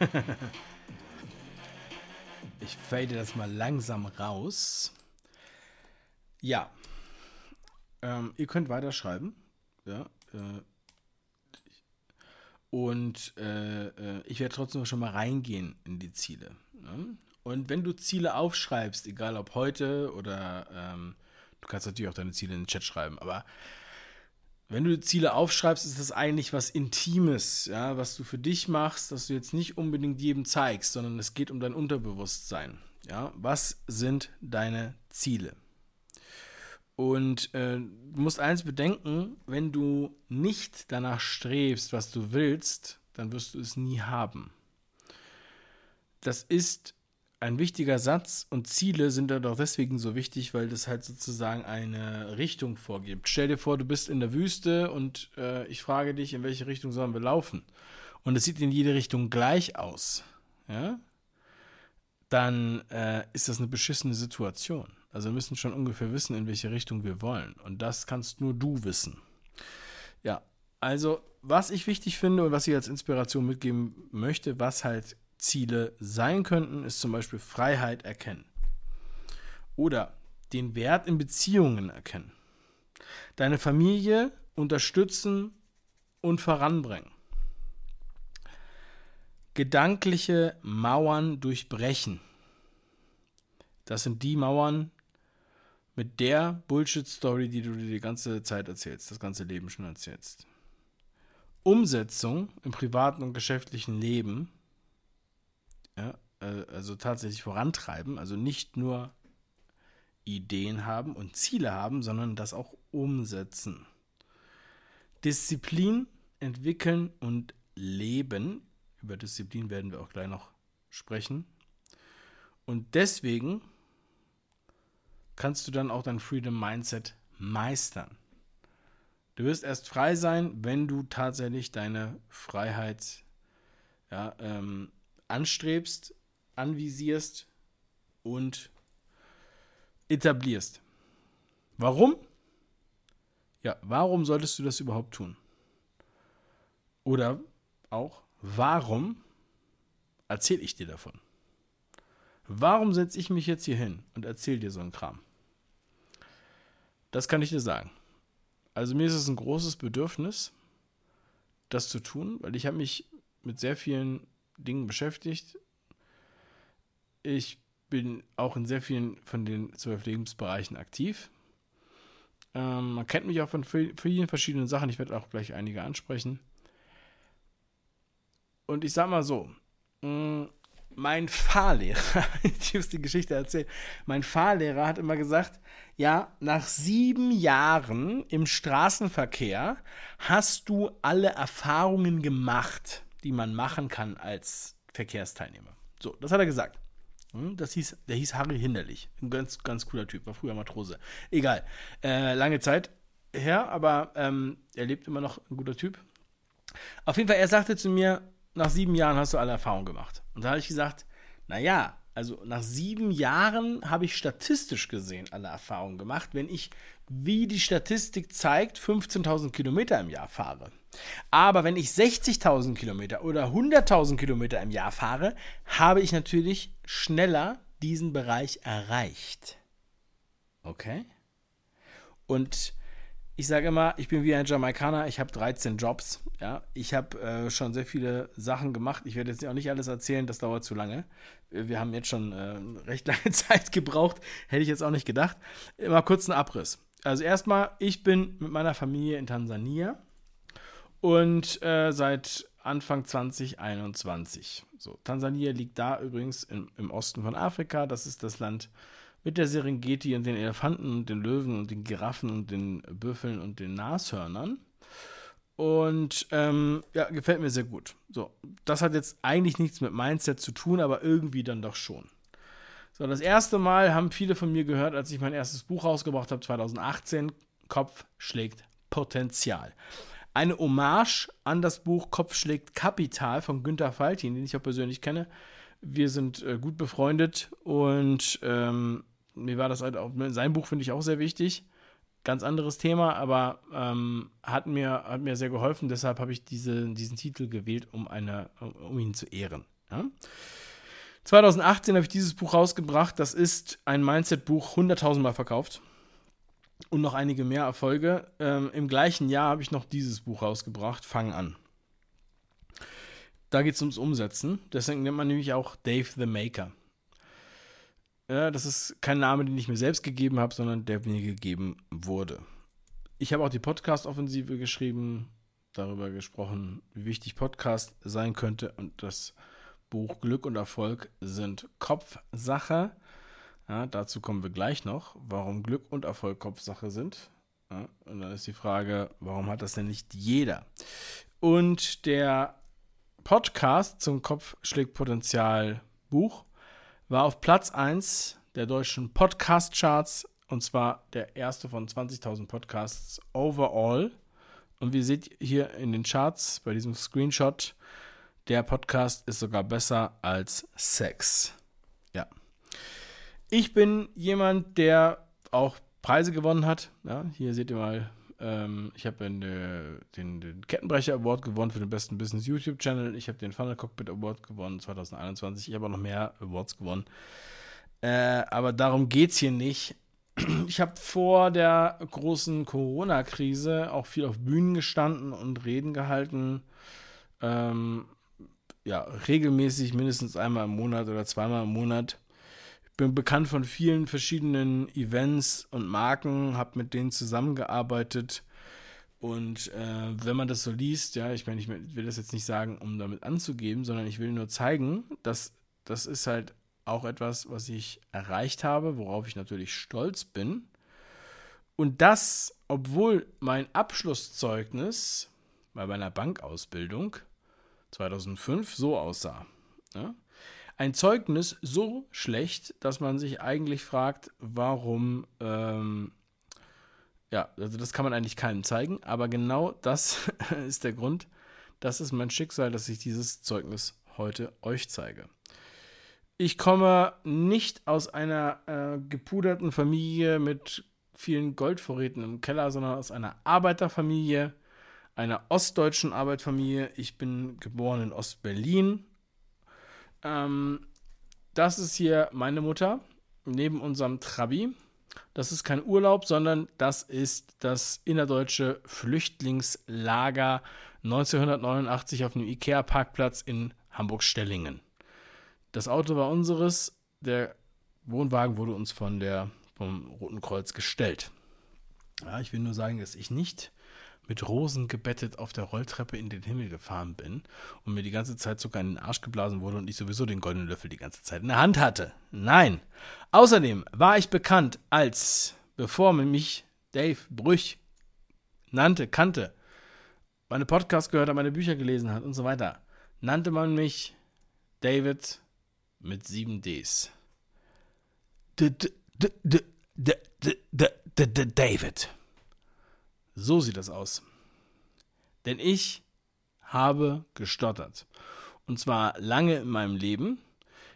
*laughs* ich fade das mal langsam raus. Ja. Ähm, ihr könnt weiterschreiben. Ja. Äh, und äh, äh, ich werde trotzdem schon mal reingehen in die Ziele. Ne? Und wenn du Ziele aufschreibst, egal ob heute oder ähm, du kannst natürlich auch deine Ziele in den Chat schreiben, aber wenn du Ziele aufschreibst, ist das eigentlich was Intimes, ja, was du für dich machst, das du jetzt nicht unbedingt jedem zeigst, sondern es geht um dein Unterbewusstsein. Ja, was sind deine Ziele? Und äh, du musst eins bedenken, wenn du nicht danach strebst, was du willst, dann wirst du es nie haben. Das ist ein wichtiger Satz und Ziele sind dann doch deswegen so wichtig, weil das halt sozusagen eine Richtung vorgibt. Stell dir vor, du bist in der Wüste und äh, ich frage dich, in welche Richtung sollen wir laufen? Und es sieht in jede Richtung gleich aus. Ja? Dann äh, ist das eine beschissene Situation. Also wir müssen schon ungefähr wissen, in welche Richtung wir wollen. Und das kannst nur du wissen. Ja, also was ich wichtig finde und was ich als Inspiration mitgeben möchte, was halt Ziele sein könnten, ist zum Beispiel Freiheit erkennen. Oder den Wert in Beziehungen erkennen. Deine Familie unterstützen und voranbringen. Gedankliche Mauern durchbrechen. Das sind die Mauern, mit der Bullshit-Story, die du dir die ganze Zeit erzählst, das ganze Leben schon erzählst. Umsetzung im privaten und geschäftlichen Leben, ja, äh, also tatsächlich vorantreiben, also nicht nur Ideen haben und Ziele haben, sondern das auch umsetzen. Disziplin entwickeln und leben. Über Disziplin werden wir auch gleich noch sprechen. Und deswegen kannst du dann auch dein Freedom Mindset meistern. Du wirst erst frei sein, wenn du tatsächlich deine Freiheit ja, ähm, anstrebst, anvisierst und etablierst. Warum? Ja, warum solltest du das überhaupt tun? Oder auch, warum erzähle ich dir davon? Warum setze ich mich jetzt hier hin und erzähle dir so einen Kram? Das kann ich dir sagen. Also mir ist es ein großes Bedürfnis, das zu tun, weil ich habe mich mit sehr vielen Dingen beschäftigt. Ich bin auch in sehr vielen von den zwölf Lebensbereichen aktiv. Ähm, man kennt mich auch von vielen verschiedenen Sachen. Ich werde auch gleich einige ansprechen. Und ich sage mal so, mm, mein Fahrlehrer, *laughs* ich muss die Geschichte erzählen, mein Fahrlehrer hat immer gesagt, ja, nach sieben Jahren im Straßenverkehr hast du alle Erfahrungen gemacht, die man machen kann als Verkehrsteilnehmer. So, das hat er gesagt. Hm, das hieß, der hieß Harry Hinderlich. Ein ganz, ganz cooler Typ, war früher Matrose. Egal. Äh, lange Zeit her, aber ähm, er lebt immer noch ein guter Typ. Auf jeden Fall, er sagte zu mir, nach sieben Jahren hast du alle Erfahrungen gemacht. Und da habe ich gesagt, naja, also nach sieben Jahren habe ich statistisch gesehen alle Erfahrungen gemacht, wenn ich, wie die Statistik zeigt, 15.000 Kilometer im Jahr fahre. Aber wenn ich 60.000 Kilometer oder 100.000 Kilometer im Jahr fahre, habe ich natürlich schneller diesen Bereich erreicht. Okay? Und ich sage immer, ich bin wie ein Jamaikaner, ich habe 13 Jobs. Ja, ich habe äh, schon sehr viele Sachen gemacht. Ich werde jetzt auch nicht alles erzählen, das dauert zu lange. Wir haben jetzt schon äh, recht lange *laughs* Zeit gebraucht, hätte ich jetzt auch nicht gedacht. Immer kurz ein Abriss. Also erstmal, ich bin mit meiner Familie in Tansania und äh, seit Anfang 2021. So, Tansania liegt da übrigens im, im Osten von Afrika. Das ist das Land, mit der Serengeti und den Elefanten und den Löwen und den Giraffen und den Büffeln und den Nashörnern. Und ähm, ja, gefällt mir sehr gut. So, das hat jetzt eigentlich nichts mit Mindset zu tun, aber irgendwie dann doch schon. So, das erste Mal haben viele von mir gehört, als ich mein erstes Buch rausgebracht habe, 2018, Kopf schlägt Potenzial. Eine Hommage an das Buch Kopf schlägt Kapital von Günter Faltin, den ich auch persönlich kenne. Wir sind äh, gut befreundet und ähm, mir war das halt auch, sein Buch finde ich auch sehr wichtig. Ganz anderes Thema, aber ähm, hat, mir, hat mir sehr geholfen. Deshalb habe ich diese, diesen Titel gewählt, um, eine, um ihn zu ehren. Ja? 2018 habe ich dieses Buch rausgebracht. Das ist ein Mindset-Buch, 100.000 Mal verkauft. Und noch einige mehr Erfolge. Ähm, Im gleichen Jahr habe ich noch dieses Buch rausgebracht, Fang an. Da geht es ums Umsetzen. Deswegen nennt man nämlich auch Dave the Maker. Ja, das ist kein Name, den ich mir selbst gegeben habe, sondern der mir gegeben wurde. Ich habe auch die Podcast-Offensive geschrieben, darüber gesprochen, wie wichtig Podcast sein könnte. Und das Buch Glück und Erfolg sind Kopfsache. Ja, dazu kommen wir gleich noch, warum Glück und Erfolg Kopfsache sind. Ja, und dann ist die Frage, warum hat das denn nicht jeder? Und der Podcast zum Kopf schlägt Potenzial Buch war auf Platz 1 der deutschen Podcast-Charts und zwar der erste von 20.000 Podcasts overall. Und wie ihr seht hier in den Charts bei diesem Screenshot, der Podcast ist sogar besser als Sex. Ich bin jemand, der auch Preise gewonnen hat. Ja, hier seht ihr mal, ähm, ich habe den, den, den, Kettenbrecher Award gewonnen für den besten Business YouTube Channel. Ich habe den Funnel Cockpit Award gewonnen 2021. Ich habe auch noch mehr Awards gewonnen. Äh, aber darum geht es hier nicht. *clears throat* Ich habe vor der großen Corona-Krise auch viel auf Bühnen gestanden und Reden gehalten. Ähm, ja, regelmäßig mindestens einmal im Monat oder zweimal im Monat bin bekannt von vielen verschiedenen Events und Marken, habe mit denen zusammengearbeitet. Und äh, wenn man das so liest, ja, ich meine, ich will das jetzt nicht sagen, um damit anzugeben, sondern ich will nur zeigen, dass das ist halt auch etwas, was ich erreicht habe, worauf ich natürlich stolz bin. Und das, obwohl mein Abschlusszeugnis bei meiner Bankausbildung 2005 so aussah. Ja? Ein Zeugnis so schlecht, dass man sich eigentlich fragt, warum ähm, ja, also das kann man eigentlich keinem zeigen, aber genau das *laughs* ist der Grund, das ist mein Schicksal, dass ich dieses Zeugnis heute euch zeige. Ich komme nicht aus einer äh, gepuderten Familie mit vielen Goldvorräten im Keller, sondern aus einer Arbeiterfamilie, einer ostdeutschen Arbeiterfamilie. Ich bin geboren in Ostberlin. Ähm, das ist hier meine Mutter neben unserem Trabi. Das ist kein Urlaub, sondern das ist das innerdeutsche Flüchtlingslager 1989 auf dem IKEA-Parkplatz in Hamburg-Stellingen. Das Auto war unseres, der Wohnwagen wurde uns von der, vom Roten Kreuz gestellt. Ja, ich will nur sagen, dass ich nicht mit Rosen gebettet auf der Rolltreppe in den Himmel gefahren bin und mir die ganze Zeit sogar in den Arsch geblasen wurde und ich sowieso den goldenen Löffel die ganze Zeit in der Hand hatte. Nein. Außerdem war ich bekannt als, bevor man mich Dave Brüch nannte, kannte, meine Podcasts gehört hat, meine Bücher gelesen hat und so weiter, nannte man mich David mit sieben Ds. David. So sieht das aus. Denn ich habe gestottert. Und zwar lange in meinem Leben.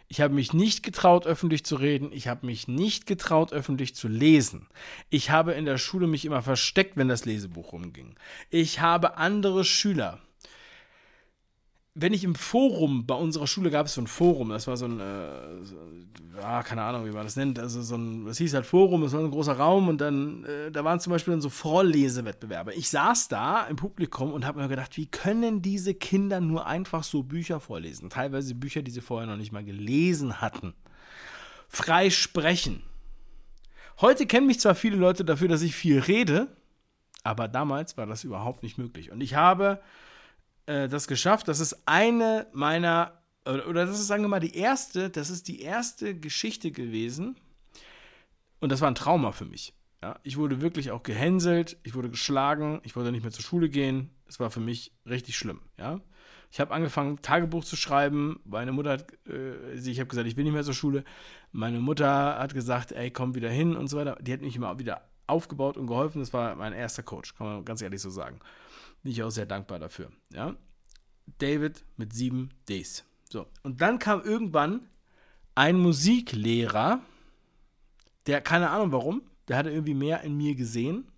Ich habe mich nicht getraut, öffentlich zu reden. Ich habe mich nicht getraut, öffentlich zu lesen. Ich habe in der Schule mich immer versteckt, wenn das Lesebuch rumging. Ich habe andere Schüler wenn ich im Forum, bei unserer Schule gab es so ein Forum, das war so ein, äh, so, ja, keine Ahnung, wie man das nennt, also so ein, das hieß halt Forum, das war ein großer Raum und dann, äh, da waren zum Beispiel dann so Vorlesewettbewerbe. Ich saß da im Publikum und habe mir gedacht, wie können diese Kinder nur einfach so Bücher vorlesen? Teilweise Bücher, die sie vorher noch nicht mal gelesen hatten. Frei sprechen. Heute kennen mich zwar viele Leute dafür, dass ich viel rede, aber damals war das überhaupt nicht möglich. Und ich habe äh, das geschafft. Das ist eine meiner, oder, oder das ist, sagen wir mal, die erste, das ist die erste Geschichte gewesen. Und das war ein Trauma für mich. Ja, ich wurde wirklich auch gehänselt, ich wurde geschlagen, ich wollte nicht mehr zur Schule gehen. Es war für mich richtig schlimm. Ja, ich habe angefangen, Tagebuch zu schreiben. Meine Mutter hat, äh, ich habe gesagt, ich will nicht mehr zur Schule. Meine Mutter hat gesagt, ey, komm wieder hin und so weiter. Die hat mich immer wieder aufgebaut und geholfen. Das war mein erster Coach, kann man ganz ehrlich so sagen. Bin ich auch sehr dankbar dafür. Ja? David mit sieben Ds. So, und dann kam irgendwann ein Musiklehrer, der, keine Ahnung warum, der hatte irgendwie mehr in mir gesehen,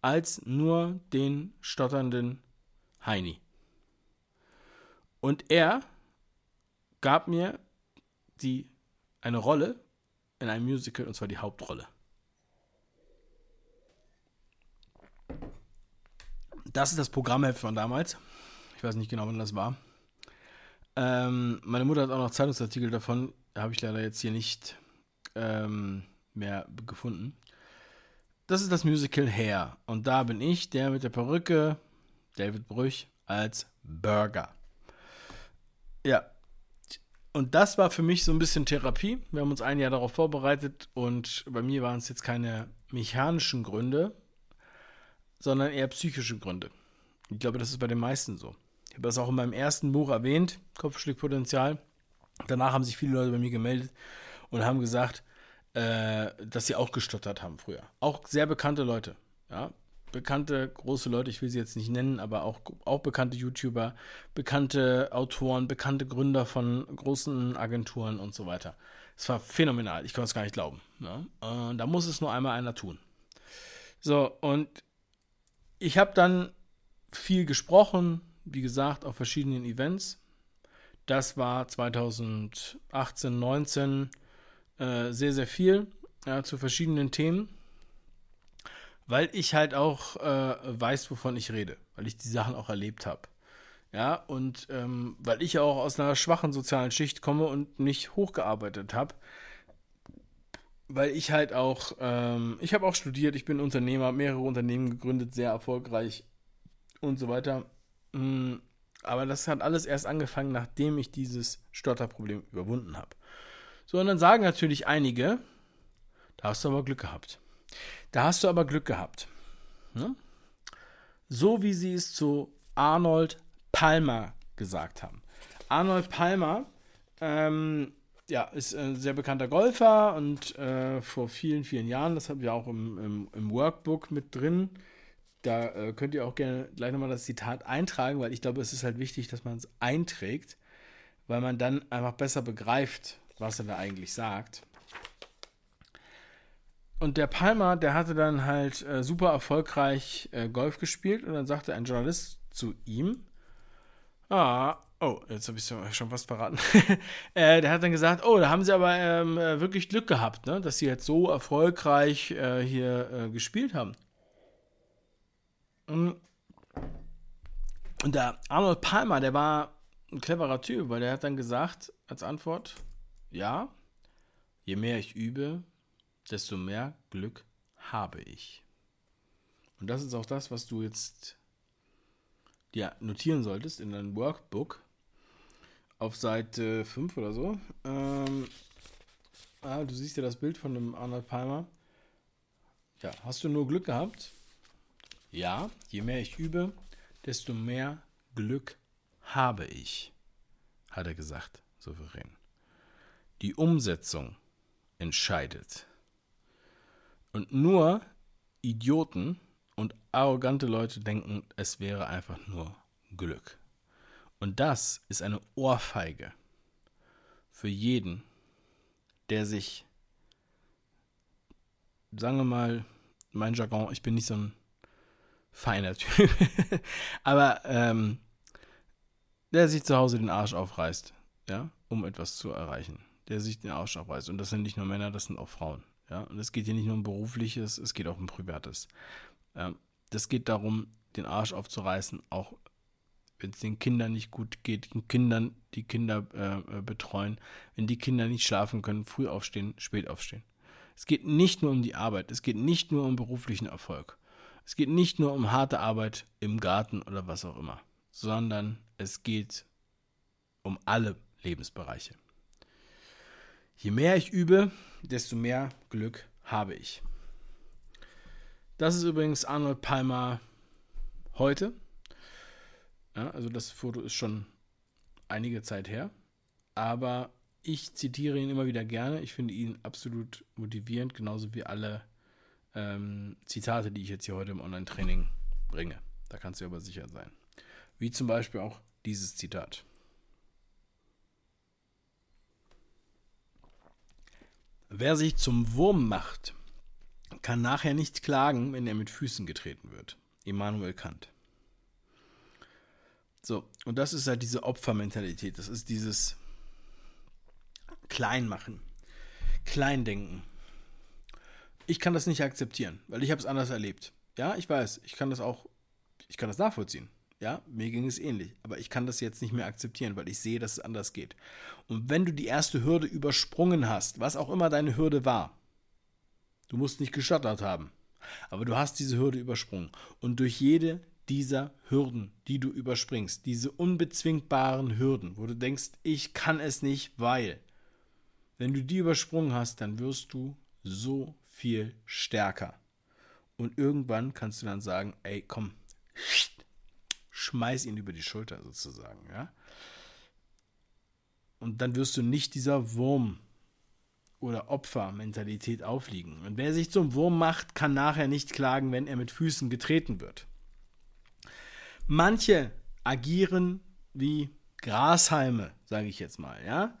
als nur den stotternden Heini. Und er gab mir die, eine Rolle in einem Musical, und zwar die Hauptrolle. Das ist das Programmheft von damals. Ich weiß nicht genau, wann das war. Ähm, meine Mutter hat auch noch Zeitungsartikel davon. Habe ich leider jetzt hier nicht ähm, mehr gefunden. Das ist das Musical Hair. Und da bin ich, der mit der Perücke, David Brüch, als Burger. Ja. Und das war für mich so ein bisschen Therapie. Wir haben uns ein Jahr darauf vorbereitet und bei mir waren es jetzt keine mechanischen Gründe, sondern eher psychische Gründe. Ich glaube, das ist bei den meisten so. Ich habe das auch in meinem ersten Buch erwähnt, Kopfschlägpotenzial. Danach haben sich viele Leute bei mir gemeldet und haben gesagt, äh, dass sie auch gestottert haben früher. Auch sehr bekannte Leute, ja. Bekannte, große Leute, ich will sie jetzt nicht nennen, aber auch, auch bekannte YouTuber, bekannte Autoren, bekannte Gründer von großen Agenturen und so weiter. Es war phänomenal, ich konnte es gar nicht glauben. Ja? Und da muss es nur einmal einer tun. So, und ich habe dann viel gesprochen, wie gesagt, auf verschiedenen Events. Das war 2018, 19 äh, sehr, sehr viel ja, zu verschiedenen Themen, weil ich halt auch äh, weiß, wovon ich rede, weil ich die Sachen auch erlebt habe. Ja, und ähm, weil ich auch aus einer schwachen sozialen Schicht komme und nicht hochgearbeitet habe, weil ich halt auch, ähm, ich habe auch studiert, ich bin Unternehmer, mehrere Unternehmen gegründet, sehr erfolgreich und so weiter. Mm, aber das hat alles erst angefangen, nachdem ich dieses Stotterproblem überwunden habe. So, und dann sagen natürlich einige, da hast du aber Glück gehabt. Da hast du aber Glück gehabt. Ne? So wie sie es zu Arnold Palmer gesagt haben. Arnold Palmer ähm, ja, ist ein sehr bekannter Golfer und äh, vor vielen, vielen Jahren, das haben wir auch im, im, im Workbook mit drin, da äh, könnt ihr auch gerne gleich nochmal das Zitat eintragen, weil ich glaube, es ist halt wichtig, dass man es einträgt, weil man dann einfach besser begreift, was er da eigentlich sagt. Und der Palmer, der hatte dann halt äh, super erfolgreich äh, Golf gespielt und dann sagte ein Journalist zu ihm, ah, oh, jetzt habe ich schon fast verraten. *laughs* äh, der hat dann gesagt, oh, da haben sie aber ähm, äh, wirklich Glück gehabt, ne, dass sie jetzt so erfolgreich äh, hier äh, gespielt haben. Und der Arnold Palmer, der war ein cleverer Typ, weil der hat dann gesagt als Antwort, ja, je mehr ich übe, desto mehr Glück habe ich. Und das ist auch das, was du jetzt dir notieren solltest in deinem Workbook auf Seite 5 oder so. Ähm, ah, du siehst ja das Bild von dem Arnold Palmer. Ja, hast du nur Glück gehabt? Ja, je mehr ich übe, desto mehr Glück habe ich, hat er gesagt, souverän. Die Umsetzung entscheidet. Und nur Idioten und arrogante Leute denken, es wäre einfach nur Glück. Und das ist eine Ohrfeige für jeden, der sich, sagen wir mal, mein Jargon, ich bin nicht so ein feiner Typ, *laughs* aber ähm, der sich zu Hause den Arsch aufreißt, ja, um etwas zu erreichen. Der sich den Arsch aufreißt. Und das sind nicht nur Männer, das sind auch Frauen. Ja, und es geht hier nicht nur um berufliches, es geht auch um privates. Ja, das geht darum, den Arsch aufzureißen, auch wenn es den Kindern nicht gut geht, den Kindern, die Kinder äh, äh, betreuen, wenn die Kinder nicht schlafen können, früh aufstehen, spät aufstehen. Es geht nicht nur um die Arbeit, es geht nicht nur um beruflichen Erfolg. Es geht nicht nur um harte Arbeit im Garten oder was auch immer, sondern es geht um alle Lebensbereiche. Je mehr ich übe, desto mehr Glück habe ich. Das ist übrigens Arnold Palmer heute. Ja, also das Foto ist schon einige Zeit her. Aber ich zitiere ihn immer wieder gerne. Ich finde ihn absolut motivierend, genauso wie alle ähm, Zitate, die ich jetzt hier heute im Online-Training bringe. Da kannst du aber sicher sein. Wie zum Beispiel auch dieses Zitat. Wer sich zum Wurm macht, kann nachher nicht klagen, wenn er mit Füßen getreten wird. Immanuel Kant. So, und das ist halt diese Opfermentalität. Das ist dieses Kleinmachen, Kleindenken. Ich kann das nicht akzeptieren, weil ich habe es anders erlebt. Ja, ich weiß, ich kann das auch, ich kann das nachvollziehen. Ja, mir ging es ähnlich. Aber ich kann das jetzt nicht mehr akzeptieren, weil ich sehe, dass es anders geht. Und wenn du die erste Hürde übersprungen hast, was auch immer deine Hürde war, du musst nicht gestottert haben, aber du hast diese Hürde übersprungen. Und durch jede dieser Hürden, die du überspringst, diese unbezwingbaren Hürden, wo du denkst, ich kann es nicht, weil, wenn du die übersprungen hast, dann wirst du so viel stärker. Und irgendwann kannst du dann sagen, ey, komm, schmeiß ihn über die Schulter sozusagen, ja. Und dann wirst du nicht dieser Wurm oder Opfermentalität aufliegen. Und wer sich zum Wurm macht, kann nachher nicht klagen, wenn er mit Füßen getreten wird. Manche agieren wie Grashalme, sage ich jetzt mal, ja.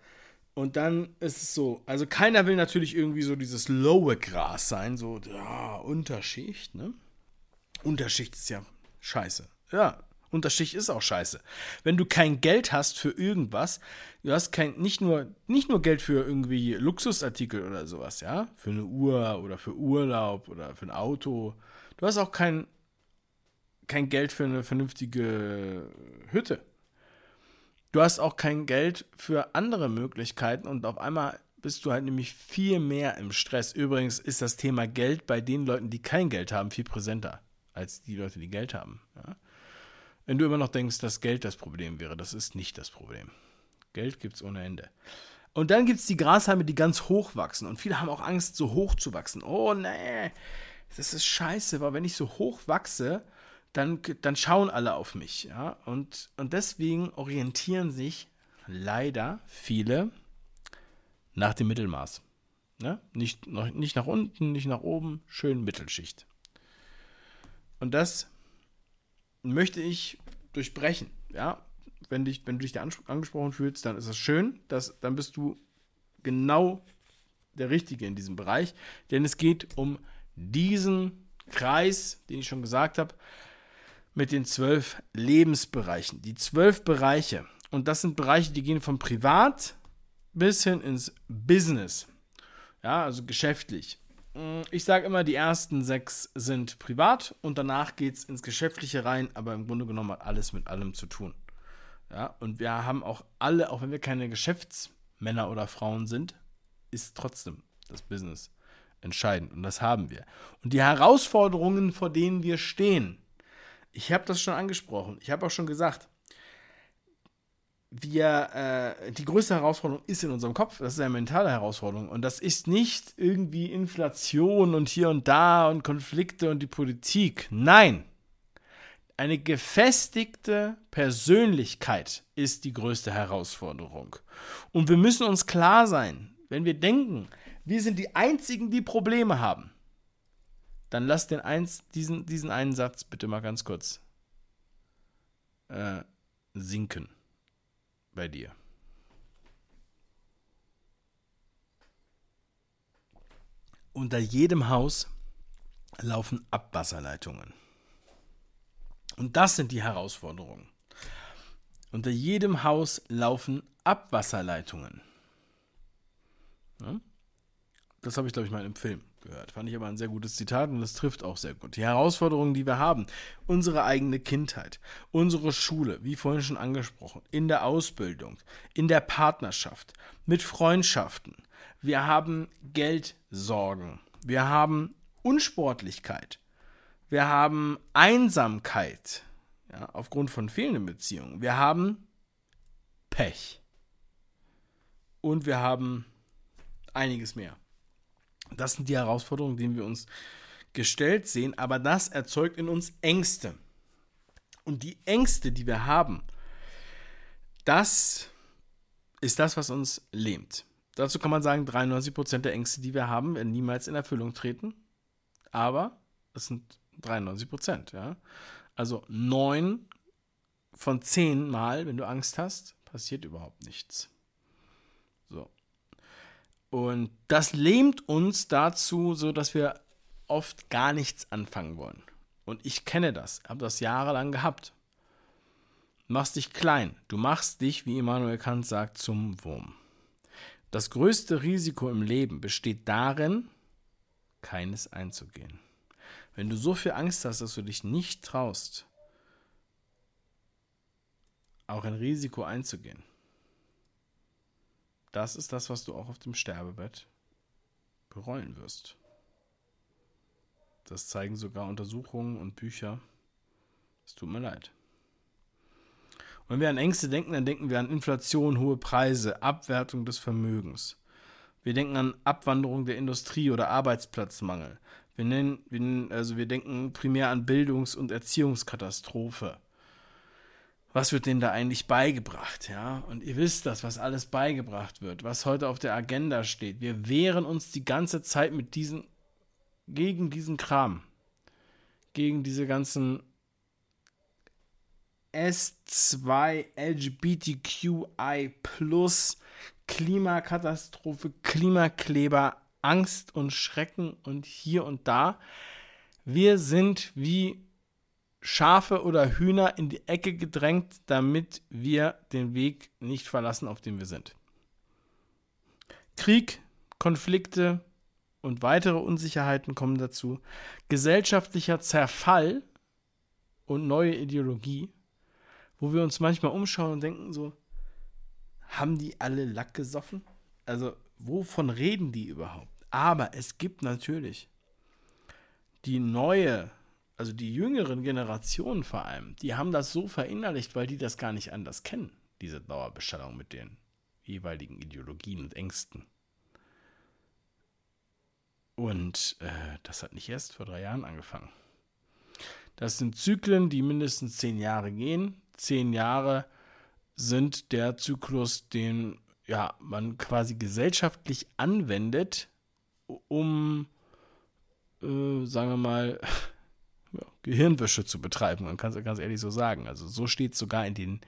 Und dann ist es so, also keiner will natürlich irgendwie so dieses lowe Gras sein, so ja, Unterschicht, ne? Unterschicht ist ja scheiße. Ja, Unterschicht ist auch scheiße. Wenn du kein Geld hast für irgendwas, du hast kein, nicht nur, nicht nur Geld für irgendwie Luxusartikel oder sowas, ja, für eine Uhr oder für Urlaub oder für ein Auto. Du hast auch kein, kein Geld für eine vernünftige Hütte. Du hast auch kein Geld für andere Möglichkeiten und auf einmal bist du halt nämlich viel mehr im Stress. Übrigens ist das Thema Geld bei den Leuten, die kein Geld haben, viel präsenter als die Leute, die Geld haben. Ja? Wenn du immer noch denkst, dass Geld das Problem wäre, das ist nicht das Problem. Geld gibt es ohne Ende. Und dann gibt es die Grashalme, die ganz hoch wachsen. Und viele haben auch Angst, so hoch zu wachsen. Oh nee, das ist scheiße, weil wenn ich so hoch wachse, dann, dann schauen alle auf mich. Ja? Und, und deswegen orientieren sich leider viele nach dem Mittelmaß. Ne? Nicht, nicht nach unten, nicht nach oben, schön Mittelschicht. Und das möchte ich durchbrechen. Ja? Wenn, dich, wenn du dich da angesprochen fühlst, dann ist das schön. Dass, dann bist du genau der Richtige in diesem Bereich. Denn es geht um diesen Kreis, den ich schon gesagt habe, mit den zwölf Lebensbereichen. Die zwölf Bereiche. Und das sind Bereiche, die gehen von privat bis hin ins Business. Ja, also geschäftlich. Mm, ich sage immer, die ersten sechs sind privat und danach geht es ins Geschäftliche rein, aber im Grunde genommen hat alles mit allem zu tun. Ja, und wir haben auch alle, auch wenn wir keine Geschäftsmänner oder Frauen sind, ist trotzdem das Business entscheidend und das haben wir. Und die Herausforderungen, vor denen wir stehen, ich habe das schon angesprochen, ich habe auch schon gesagt, wir, äh, die größte Herausforderung ist in unserem Kopf. Das ist eine mentale Herausforderung. Und das ist nicht irgendwie Inflation und hier und da und Konflikte und die Politik. Nein. Eine gefestigte Persönlichkeit ist die größte Herausforderung. Und wir müssen uns klar sein, wenn wir denken, wir sind die Einzigen, die Probleme haben, dann lass den eins, diesen, diesen einen Satz bitte mal ganz kurz äh, sinken bei dir? Unter jedem Haus laufen Abwasserleitungen. Und das sind die Herausforderungen. Unter jedem Haus laufen Abwasserleitungen. Das habe ich, glaube ich, mal im Film gehört. Fand ich aber ein sehr gutes Zitat und das trifft auch sehr gut. Die Herausforderungen, die wir haben, unsere eigene Kindheit, unsere Schule, wie vorhin schon angesprochen, in der Ausbildung, in der Partnerschaft, mit Freundschaften. Wir haben Geldsorgen, wir haben Unsportlichkeit, wir haben Einsamkeit ja, aufgrund von fehlenden Beziehungen, wir haben Pech und wir haben einiges mehr. Das sind die Herausforderungen, denen wir uns gestellt sehen, aber das erzeugt in uns Ängste. Und die Ängste, die wir haben, das ist das, was uns lähmt. Dazu kann man sagen, 93% der Ängste, die wir haben, werden niemals in Erfüllung treten. Aber es sind 93%, ja. Also 9 von 10 Mal, wenn du Angst hast, passiert überhaupt nichts. Und das lähmt uns dazu, so dass wir oft gar nichts anfangen wollen. Und ich kenne das, habe das jahrelang gehabt. Machst dich klein, du machst dich, wie Immanuel Kant sagt, zum Wurm. Das größte Risiko im Leben besteht darin, keines einzugehen. Wenn du so viel Angst hast, dass du dich nicht traust, auch ein Risiko einzugehen, das ist das, was du auch auf dem Sterbebett bereuen wirst. Das zeigen sogar Untersuchungen und Bücher. Es tut mir leid. Und wenn wir an Ängste denken, dann denken wir an Inflation, hohe Preise, Abwertung des Vermögens. Wir denken an Abwanderung der Industrie oder Arbeitsplatzmangel. Wir, nennen, wir, also wir denken primär an Bildungs- und Erziehungskatastrophe was wird denen da eigentlich beigebracht, ja? Und ihr wisst das, was alles beigebracht wird, was heute auf der Agenda steht. Wir wehren uns die ganze Zeit mit diesen, gegen diesen Kram, gegen diese ganzen S2 LGBTQI Plus Klimakatastrophe, Klimakleber, Angst und Schrecken und hier und da. Wir sind wie Schafe oder Hühner in die Ecke gedrängt, damit wir den Weg nicht verlassen, auf dem wir sind. Krieg, Konflikte und weitere Unsicherheiten kommen dazu. Gesellschaftlicher Zerfall und neue Ideologie, wo wir uns manchmal umschauen und denken so, haben die alle Lack gesoffen? Also wovon reden die überhaupt? Aber es gibt natürlich die neue, also die jüngeren Generationen vor allem, die haben das so verinnerlicht, weil die das gar nicht anders kennen, diese Dauerbeschallung mit den jeweiligen Ideologien und Ängsten. Und äh, das hat nicht erst vor drei Jahren angefangen. Das sind Zyklen, die mindestens zehn Jahre gehen. Zehn Jahre sind der Zyklus, den ja, man quasi gesellschaftlich anwendet, um, äh, sagen wir mal, ja, Gehirnwäsche zu betreiben. Man kann es ganz ehrlich so sagen. Also so steht es sogar in den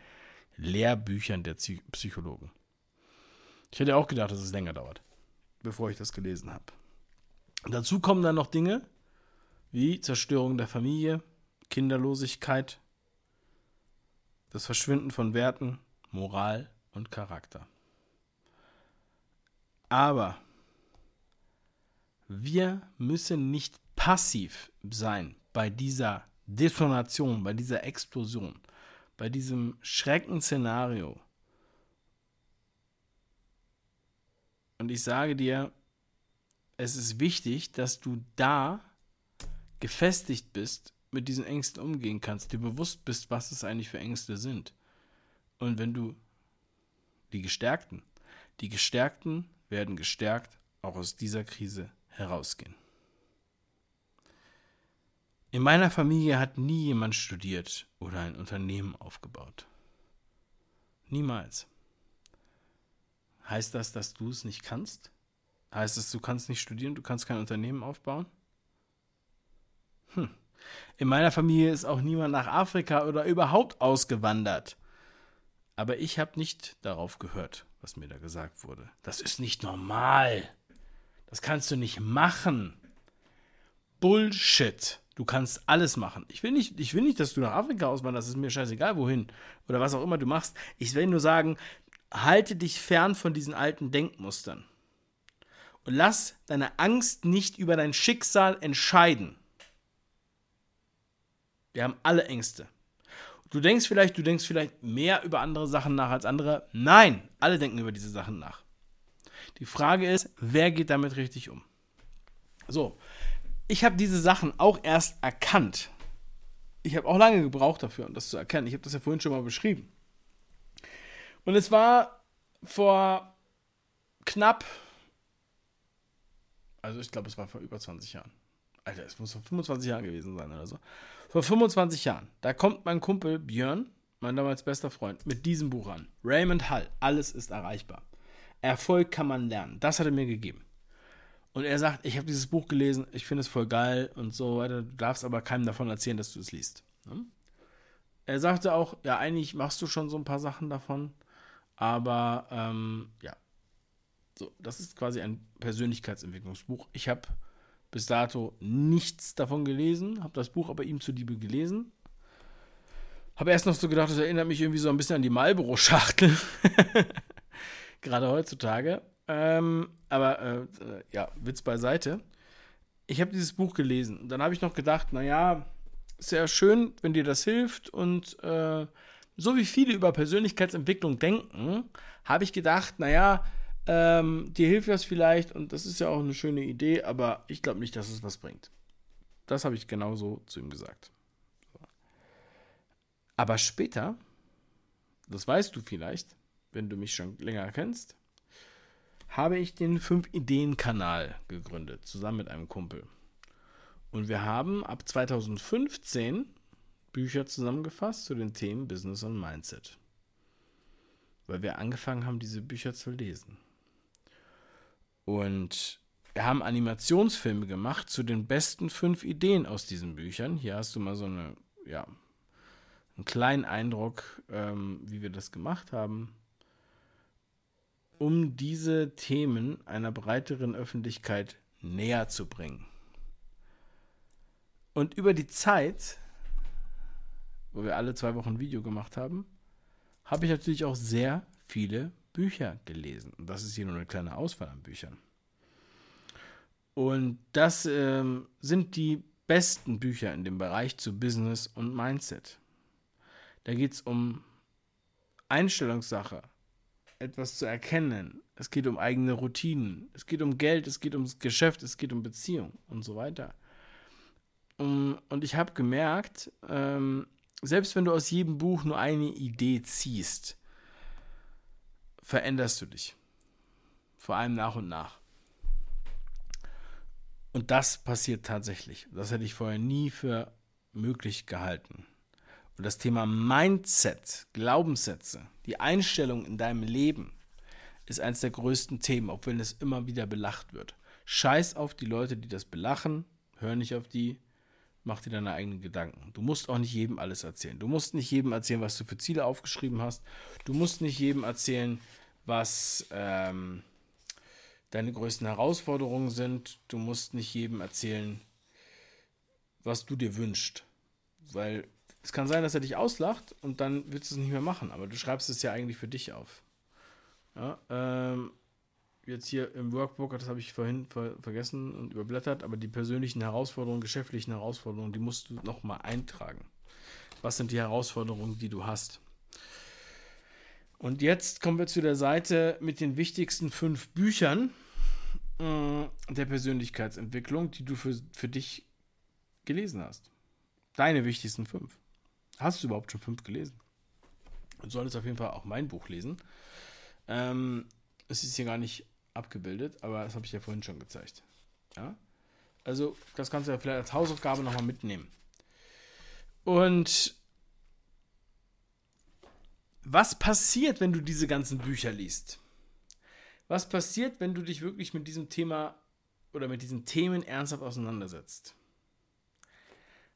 Lehrbüchern der Psychologen. Ich hätte auch gedacht, dass es länger dauert, bevor ich das gelesen habe. Dazu kommen dann noch Dinge wie Zerstörung der Familie, Kinderlosigkeit, das Verschwinden von Werten, Moral und Charakter. Aber wir müssen nicht passiv sein bei dieser Detonation, bei dieser Explosion, bei diesem Schreckensszenario. Und ich sage dir, es ist wichtig, dass du da gefestigt bist mit diesen Ängsten umgehen kannst, dir bewusst bist, was es eigentlich für Ängste sind. Und wenn du die Gestärkten, die Gestärkten werden gestärkt auch aus dieser Krise herausgehen. In meiner Familie hat nie jemand studiert oder ein Unternehmen aufgebaut. Niemals. Heißt das, dass du es nicht kannst? Heißt es, du kannst nicht studieren, du kannst kein Unternehmen aufbauen? Hm. In meiner Familie ist auch niemand nach Afrika oder überhaupt ausgewandert. Aber ich habe nicht darauf gehört, was mir da gesagt wurde. Das ist nicht normal. Das kannst du nicht machen. Bullshit. Du kannst alles machen. Ich will nicht, ich will nicht, dass du nach Afrika auswanderst. Das ist mir scheißegal, wohin. Oder was auch immer du machst. Ich will nur sagen, halte dich fern von diesen alten Denkmustern. Und lass deine Angst nicht über dein Schicksal entscheiden. Wir haben alle Ängste. Du denkst vielleicht, du denkst vielleicht mehr über andere Sachen nach als andere. Nein, alle denken über diese Sachen nach. Die Frage ist, wer geht damit richtig um? So, ich habe diese Sachen auch erst erkannt. Ich habe auch lange gebraucht dafür, um das zu erkennen. Ich habe das ja vorhin schon mal beschrieben. Und es war vor knapp, also ich glaube, es war vor über 20 Jahren. Alter, es muss vor 25 Jahren gewesen sein oder so. Vor 25 Jahren, da kommt mein Kumpel Björn, mein damals bester Freund, mit diesem Buch an. Raymond Hall, alles ist erreichbar. Erfolg kann man lernen. Das hat er mir gegeben. Und er sagt, ich habe dieses Buch gelesen, ich finde es voll geil und so weiter. Du darfst aber keinem davon erzählen, dass du es liest. Ne? Er sagte auch, ja, eigentlich machst du schon so ein paar Sachen davon, aber ähm, ja, so, das ist quasi ein Persönlichkeitsentwicklungsbuch. Ich habe bis dato nichts davon gelesen, habe das Buch aber ihm zuliebe gelesen. Habe erst noch so gedacht, das erinnert mich irgendwie so ein bisschen an die Marlboro-Schachtel. *laughs* Gerade heutzutage. Ähm, aber äh, ja, Witz beiseite. Ich habe dieses Buch gelesen. Und dann habe ich noch gedacht, naja, sehr schön, wenn dir das hilft. Und äh, so wie viele über Persönlichkeitsentwicklung denken, habe ich gedacht, naja, ähm, dir hilft das vielleicht und das ist ja auch eine schöne Idee, aber ich glaube nicht, dass es was bringt. Das habe ich genauso zu ihm gesagt. Aber später, das weißt du vielleicht, wenn du mich schon länger kennst, habe ich den 5-Ideen-Kanal gegründet, zusammen mit einem Kumpel. Und wir haben ab 2015 Bücher zusammengefasst zu den Themen Business und Mindset. Weil wir angefangen haben, diese Bücher zu lesen. Und wir haben Animationsfilme gemacht zu den besten fünf Ideen aus diesen Büchern. Hier hast du mal so eine, ja, einen kleinen Eindruck, ähm, wie wir das gemacht haben, um diese Themen einer breiteren Öffentlichkeit näher zu bringen. Und über die Zeit, wo wir alle zwei Wochen ein Video gemacht haben, habe ich natürlich auch sehr viele Bücher gelesen. Und das ist hier nur eine kleine Auswahl an Büchern. Und das ähm, sind die besten Bücher in dem Bereich zu Business und Mindset. Da geht es um Einstellungssache, etwas zu erkennen. Es geht um eigene Routinen. Es geht um Geld, es geht ums Geschäft, es geht um Beziehung und so weiter. Und ich habe gemerkt, ähm, selbst wenn du aus jedem Buch nur eine Idee ziehst, veränderst du dich. Vor allem nach und nach. Und das passiert tatsächlich. Das hätte ich vorher nie für möglich gehalten. Und das Thema Mindset, Glaubenssätze, die Einstellung in deinem Leben ist eines der größten Themen, auch wenn es immer wieder belacht wird. Scheiß auf die Leute, die das belachen, hör nicht auf die, mach dir deine eigenen Gedanken. Du musst auch nicht jedem alles erzählen. Du musst nicht jedem erzählen, was du für Ziele aufgeschrieben hast. Du musst nicht jedem erzählen, was ähm, deine größten Herausforderungen sind. Du musst nicht jedem erzählen, was du dir wünschst. Weil es kann sein, dass er dich auslacht und dann willst du es nicht mehr machen, aber du schreibst es ja eigentlich für dich auf. Ja, ähm, jetzt hier im Workbook, das habe ich vorhin ver vergessen und überblättert, aber die persönlichen Herausforderungen, geschäftlichen Herausforderungen, die musst du nochmal eintragen. Was sind die Herausforderungen, die du hast? Und jetzt kommen wir zu der Seite mit den wichtigsten fünf Büchern äh, der Persönlichkeitsentwicklung, die du für, für dich gelesen hast. Deine wichtigsten fünf. Hast du überhaupt schon fünf gelesen? Du solltest auf jeden Fall auch mein Buch lesen. Ähm, es ist hier gar nicht abgebildet, aber das habe ich ja vorhin schon gezeigt. Ja? Also, das kannst du ja vielleicht als Hausaufgabe nochmal mitnehmen. Und was passiert, wenn du diese ganzen Bücher liest? Was passiert, wenn du dich wirklich mit diesem Thema oder mit diesen Themen ernsthaft auseinandersetzt?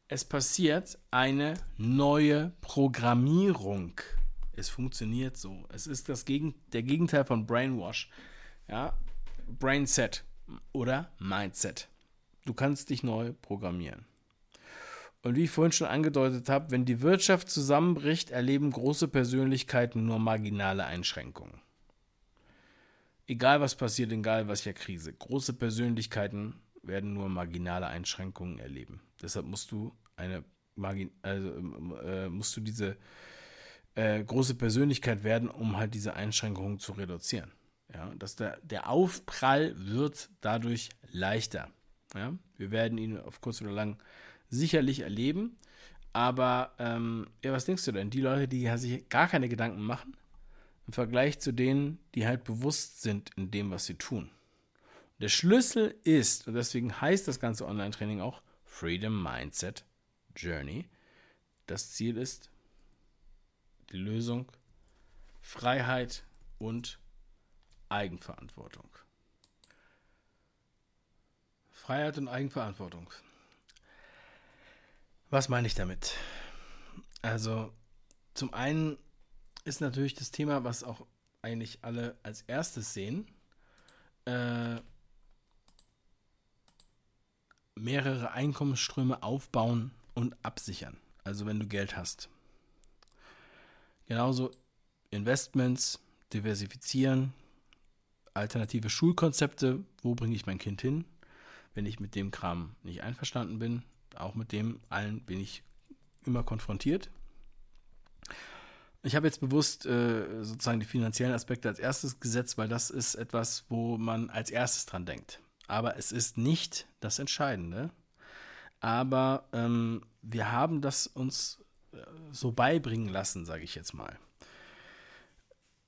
Es passiert eine neue Programmierung. Es funktioniert so. Es ist das Gegen der Gegenteil von Brainwash. Ja, Brainset oder Mindset. Du kannst dich neu programmieren. Und wie ich vorhin schon angedeutet habe, wenn die Wirtschaft zusammenbricht, erleben große Persönlichkeiten nur marginale Einschränkungen. Egal was passiert, egal was ja Krise, große Persönlichkeiten werden nur marginale Einschränkungen erleben. Deshalb musst du eine Margin also, äh, musst du diese äh, große Persönlichkeit werden, um halt diese Einschränkungen zu reduzieren. Ja, dass der, der Aufprall wird dadurch leichter. Ja, wir werden ihn auf kurz oder lang sicherlich erleben. Aber ähm, ja, was denkst du denn? Die Leute, die sich gar keine Gedanken machen, im Vergleich zu denen, die halt bewusst sind in dem, was sie tun. Der Schlüssel ist, und deswegen heißt das ganze Online-Training auch Freedom Mindset Journey. Das Ziel ist die Lösung Freiheit und Eigenverantwortung. Freiheit und Eigenverantwortung. Was meine ich damit? Also, zum einen ist natürlich das Thema, was auch eigentlich alle als erstes sehen, äh, mehrere Einkommensströme aufbauen und absichern. Also wenn du Geld hast. Genauso Investments, diversifizieren, alternative Schulkonzepte, wo bringe ich mein Kind hin, wenn ich mit dem Kram nicht einverstanden bin. Auch mit dem allen bin ich immer konfrontiert. Ich habe jetzt bewusst äh, sozusagen die finanziellen Aspekte als erstes gesetzt, weil das ist etwas, wo man als erstes dran denkt. Aber es ist nicht das Entscheidende. Aber ähm, wir haben das uns äh, so beibringen lassen, sage ich jetzt mal.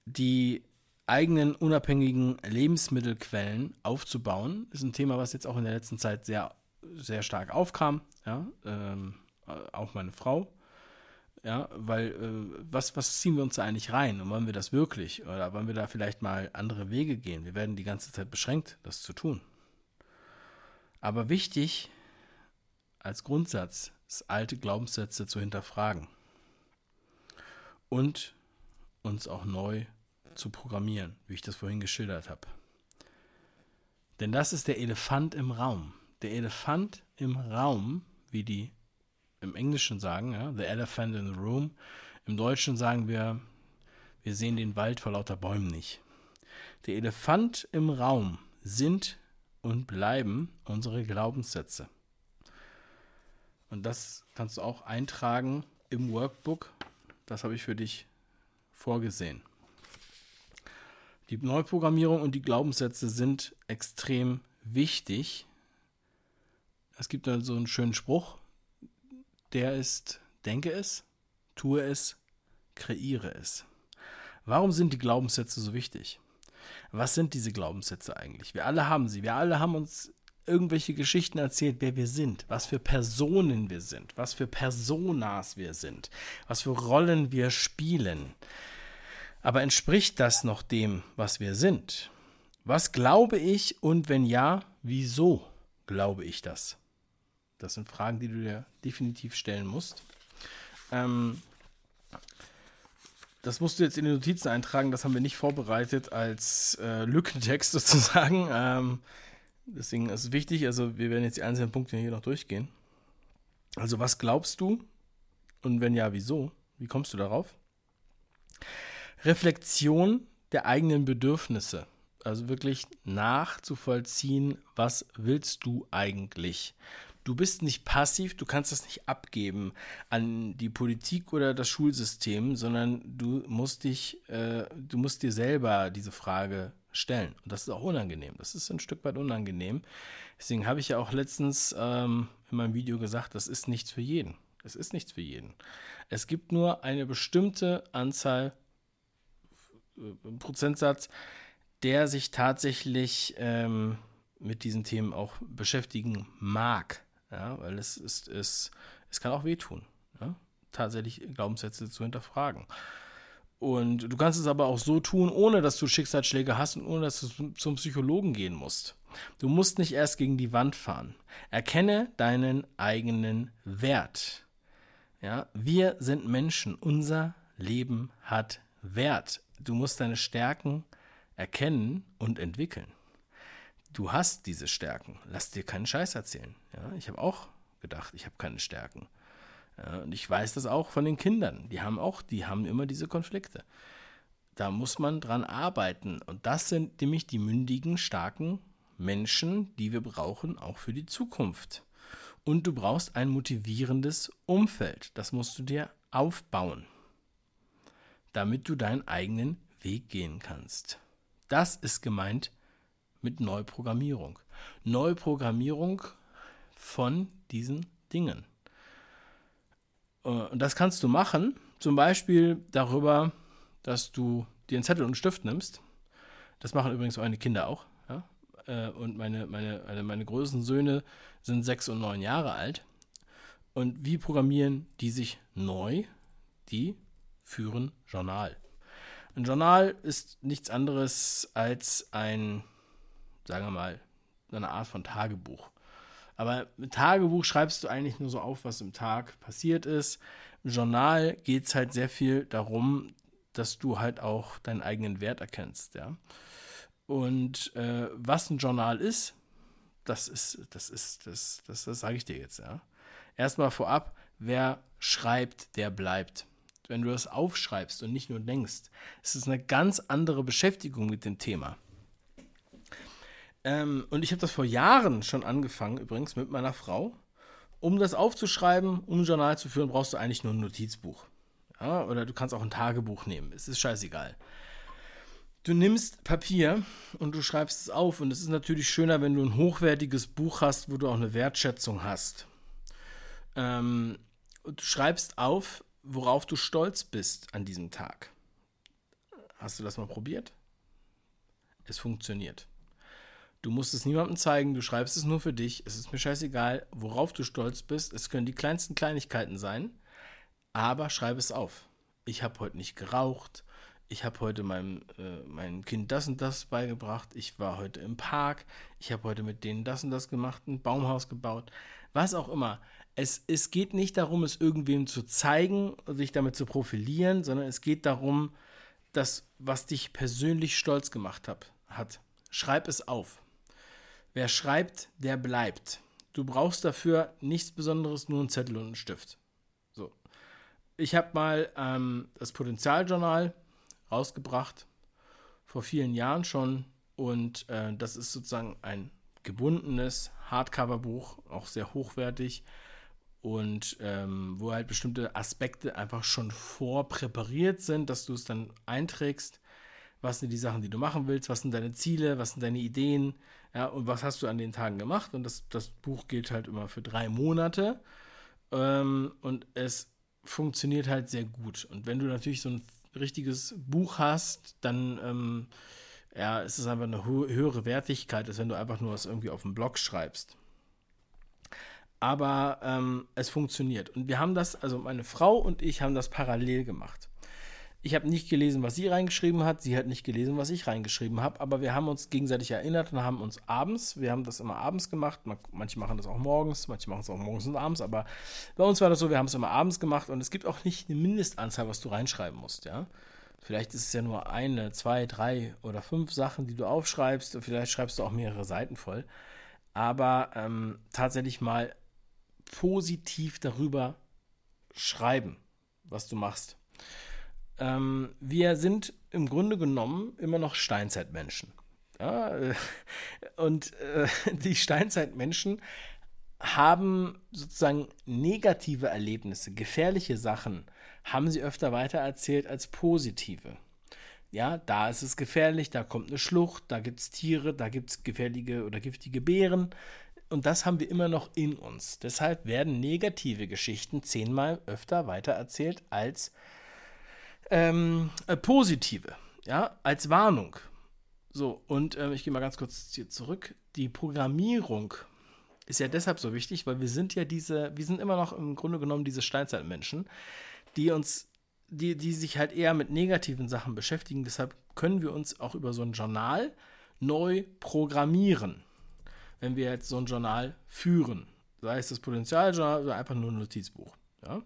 Die eigenen unabhängigen Lebensmittelquellen aufzubauen, ist ein Thema, was jetzt auch in der letzten Zeit sehr, sehr stark aufkam. Ja, ähm, äh, auch meine Frau. Ja, weil äh, was, was ziehen wir uns da eigentlich rein und wollen wir das wirklich oder wollen wir da vielleicht mal andere Wege gehen? Wir werden die ganze Zeit beschränkt, das zu tun. Aber wichtig als Grundsatz ist, alte Glaubenssätze zu hinterfragen und uns auch neu zu programmieren, wie ich das vorhin geschildert habe. Denn das ist der Elefant im Raum. Der Elefant im Raum, wie die im Englischen sagen, ja, the elephant in the room. Im Deutschen sagen wir, wir sehen den Wald vor lauter Bäumen nicht. Der Elefant im Raum sind und bleiben unsere Glaubenssätze. Und das kannst du auch eintragen im Workbook. Das habe ich für dich vorgesehen. Die Neuprogrammierung und die Glaubenssätze sind extrem wichtig. Es gibt da so einen schönen Spruch, der ist, denke es, tue es, kreiere es. Warum sind die Glaubenssätze so wichtig? Was sind diese Glaubenssätze eigentlich? Wir alle haben sie. Wir alle haben uns irgendwelche Geschichten erzählt, wer wir sind, was für Personen wir sind, was für Personas wir sind, was für Rollen wir spielen. Aber entspricht das noch dem, was wir sind? Was glaube ich und wenn ja, wieso glaube ich das? Das sind Fragen, die du dir definitiv stellen musst. Ähm, das musst du jetzt in die Notizen eintragen, das haben wir nicht vorbereitet als äh, Lückentext *laughs* sozusagen. Ähm, deswegen ist es wichtig, also wir werden jetzt die einzelnen Punkte hier noch durchgehen. Also was glaubst du und wenn ja, wieso? Wie kommst du darauf? Reflexion der eigenen Bedürfnisse. Also wirklich nachzuvollziehen, was willst du eigentlich? Du bist nicht passiv, du kannst das nicht abgeben an die Politik oder das Schulsystem, sondern du musst dich, äh, du musst dir selber diese Frage stellen. Und das ist auch unangenehm. Das ist ein Stück weit unangenehm. Deswegen habe ich ja auch letztens ähm, in meinem Video gesagt, das ist nichts für jeden. Es ist nichts für jeden. Es gibt nur eine bestimmte Anzahl, äh, Prozentsatz, der sich tatsächlich ähm, mit diesen Themen auch beschäftigen mag. Ja, weil es ist, es, es kann auch wehtun, ja? tatsächlich Glaubenssätze zu hinterfragen. Und du kannst es aber auch so tun, ohne dass du Schicksalsschläge hast und ohne dass du zum Psychologen gehen musst. Du musst nicht erst gegen die Wand fahren. Erkenne deinen eigenen Wert. Ja, wir sind Menschen. Unser Leben hat Wert. Du musst deine Stärken erkennen und entwickeln du hast diese Stärken. Lass dir keinen Scheiß erzählen. Ja, ich habe auch gedacht, ich habe keine Stärken. Ja, und ich weiß das auch von den Kindern. Die haben auch, die haben immer diese Konflikte. Da muss man dran arbeiten. Und das sind nämlich die mündigen, starken Menschen, die wir brauchen, auch für die Zukunft. Und du brauchst ein motivierendes Umfeld. Das musst du dir aufbauen, damit du deinen eigenen Weg gehen kannst. Das ist gemeint mit Neuprogrammierung. Neuprogrammierung von diesen Dingen. Äh, und das kannst du machen, zum Beispiel darüber, dass du dir einen Zettel und einen Stift nimmst. Das machen übrigens meine Kinder auch. Ja? Äh, und meine, meine, meine größten Söhne sind sechs und neun Jahre alt. Und wie programmieren die sich neu? Die führen Journal. Ein Journal ist nichts anderes als ein sagen wir mal, eine Art von Tagebuch. Aber mit Tagebuch schreibst du eigentlich nur so auf, was im Tag passiert ist. Im Journal geht es halt sehr viel darum, dass du halt auch deinen eigenen Wert erkennst, ja. Und äh, was ein Journal ist, das ist, das ist, das, das, das sage ich dir jetzt, ja. Erstmal vorab, wer schreibt, der bleibt. Wenn du das aufschreibst und nicht nur denkst, ist es eine ganz andere Beschäftigung mit dem Thema. Ähm, und ich habe das vor Jahren schon angefangen, übrigens mit meiner Frau. Um das aufzuschreiben, um ein Journal zu führen, brauchst du eigentlich nur ein Notizbuch. Ja, oder du kannst auch ein Tagebuch nehmen. Es ist scheißegal. Du nimmst Papier und du schreibst es auf. Und es ist natürlich schöner, wenn du ein hochwertiges Buch hast, wo du auch eine Wertschätzung hast. Ähm, du schreibst auf, worauf du stolz bist an diesem Tag. Hast du das mal probiert? Es funktioniert. Du musst es niemandem zeigen, du schreibst es nur für dich. Es ist mir scheißegal, worauf du stolz bist. Es können die kleinsten Kleinigkeiten sein, aber schreib es auf. Ich habe heute nicht geraucht. Ich habe heute meinem, äh, meinem Kind das und das beigebracht. Ich war heute im Park. Ich habe heute mit denen das und das gemacht, ein Baumhaus gebaut. Was auch immer. Es, es geht nicht darum, es irgendwem zu zeigen, sich damit zu profilieren, sondern es geht darum, das, was dich persönlich stolz gemacht hab, hat. Schreib es auf. Wer schreibt, der bleibt. Du brauchst dafür nichts Besonderes, nur einen Zettel und einen Stift. So. Ich habe mal ähm, das Potenzialjournal rausgebracht, vor vielen Jahren schon. Und äh, das ist sozusagen ein gebundenes Hardcover-Buch, auch sehr hochwertig. Und ähm, wo halt bestimmte Aspekte einfach schon vorpräpariert sind, dass du es dann einträgst. was sind die Sachen, die du machen willst, was sind deine Ziele, was sind deine Ideen, ja, und was hast du an den Tagen gemacht. Und das, das Buch gilt halt immer für drei Monate. Ähm, und es funktioniert halt sehr gut. Und wenn du natürlich so ein richtiges Buch hast, dann ähm, ja, ist es einfach eine höhere Wertigkeit, als wenn du einfach nur was irgendwie auf dem Blog schreibst. Aber ähm, es funktioniert. Und wir haben das, also meine Frau und ich haben das parallel gemacht. Ich habe nicht gelesen, was sie reingeschrieben hat. Sie hat nicht gelesen, was ich reingeschrieben habe. Aber wir haben uns gegenseitig erinnert und haben uns abends, wir haben das immer abends gemacht. Manche machen das auch morgens, manche machen es auch morgens und abends. Aber bei uns war das so, wir haben es immer abends gemacht. Und es gibt auch nicht eine Mindestanzahl, was du reinschreiben musst. Ja. Vielleicht ist es ja nur eine, zwei, drei oder fünf Sachen, die du aufschreibst. Und vielleicht schreibst du auch mehrere Seiten voll. Aber ähm, tatsächlich mal positiv darüber schreiben, was du machst. Ähm, wir sind im Grunde genommen immer noch Steinzeitmenschen. Ja, äh, und äh, *laughs* die Steinzeitmenschen haben sozusagen negative Erlebnisse, gefährliche Sachen, haben sie öfter weitererzählt als positive. Ja, da ist es gefährlich, da kommt eine Schlucht, da gibt es Tiere, da gibt es gefährliche oder giftige Beeren. Und das haben wir immer noch in uns. Deshalb werden negative Geschichten zehnmal öfter weitererzählt als ähm, äh, positive, ja, als Warnung. So, und äh, ich gehe mal ganz kurz hier zurück. Die Programmierung ist ja deshalb so wichtig, weil wir sind ja diese, wir sind immer noch im Grunde genommen diese Steinzeitmenschen, die uns, die, die sich halt eher mit negativen Sachen beschäftigen. Deshalb können wir uns auch über so ein Journal neu programmieren, wenn wir jetzt so ein Journal führen. Sei es das Potenzialjournal oder einfach nur ein Notizbuch. Ja?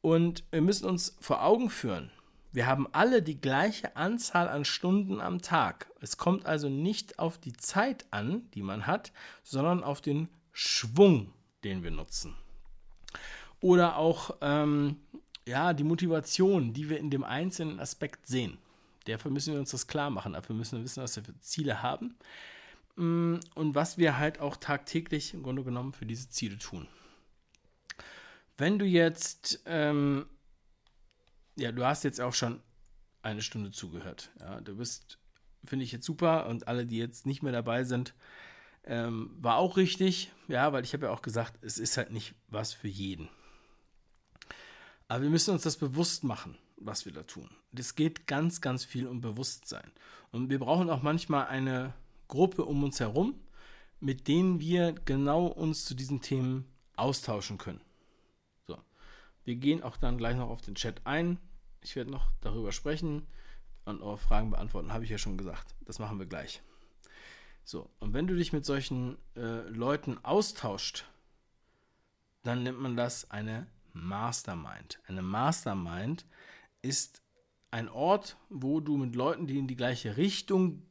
Und wir müssen uns vor Augen führen, wir haben alle die gleiche Anzahl an Stunden am Tag. Es kommt also nicht auf die Zeit an, die man hat, sondern auf den Schwung, den wir nutzen. Oder auch ähm, ja, die Motivation, die wir in dem einzelnen Aspekt sehen. Dafür müssen wir uns das klar machen. Dafür müssen wir wissen, was wir für Ziele haben mm, und was wir halt auch tagtäglich im Grunde genommen für diese Ziele tun. Wenn du jetzt, ähm, ja, du hast jetzt auch schon eine Stunde zugehört. Ja, du bist, finde ich jetzt super und alle, die jetzt nicht mehr dabei sind, ähm, war auch richtig. Ja, weil ich habe ja auch gesagt, es ist halt nicht was für jeden. Aber wir müssen uns das bewusst machen, was wir da tun. Es geht ganz, ganz viel um Bewusstsein. Und wir brauchen auch manchmal eine Gruppe um uns herum, mit denen wir genau uns zu diesen Themen austauschen können. Wir gehen auch dann gleich noch auf den Chat ein. Ich werde noch darüber sprechen und eure Fragen beantworten, habe ich ja schon gesagt. Das machen wir gleich. So, und wenn du dich mit solchen äh, Leuten austauscht, dann nennt man das eine Mastermind. Eine Mastermind ist ein Ort, wo du mit Leuten, die in die gleiche Richtung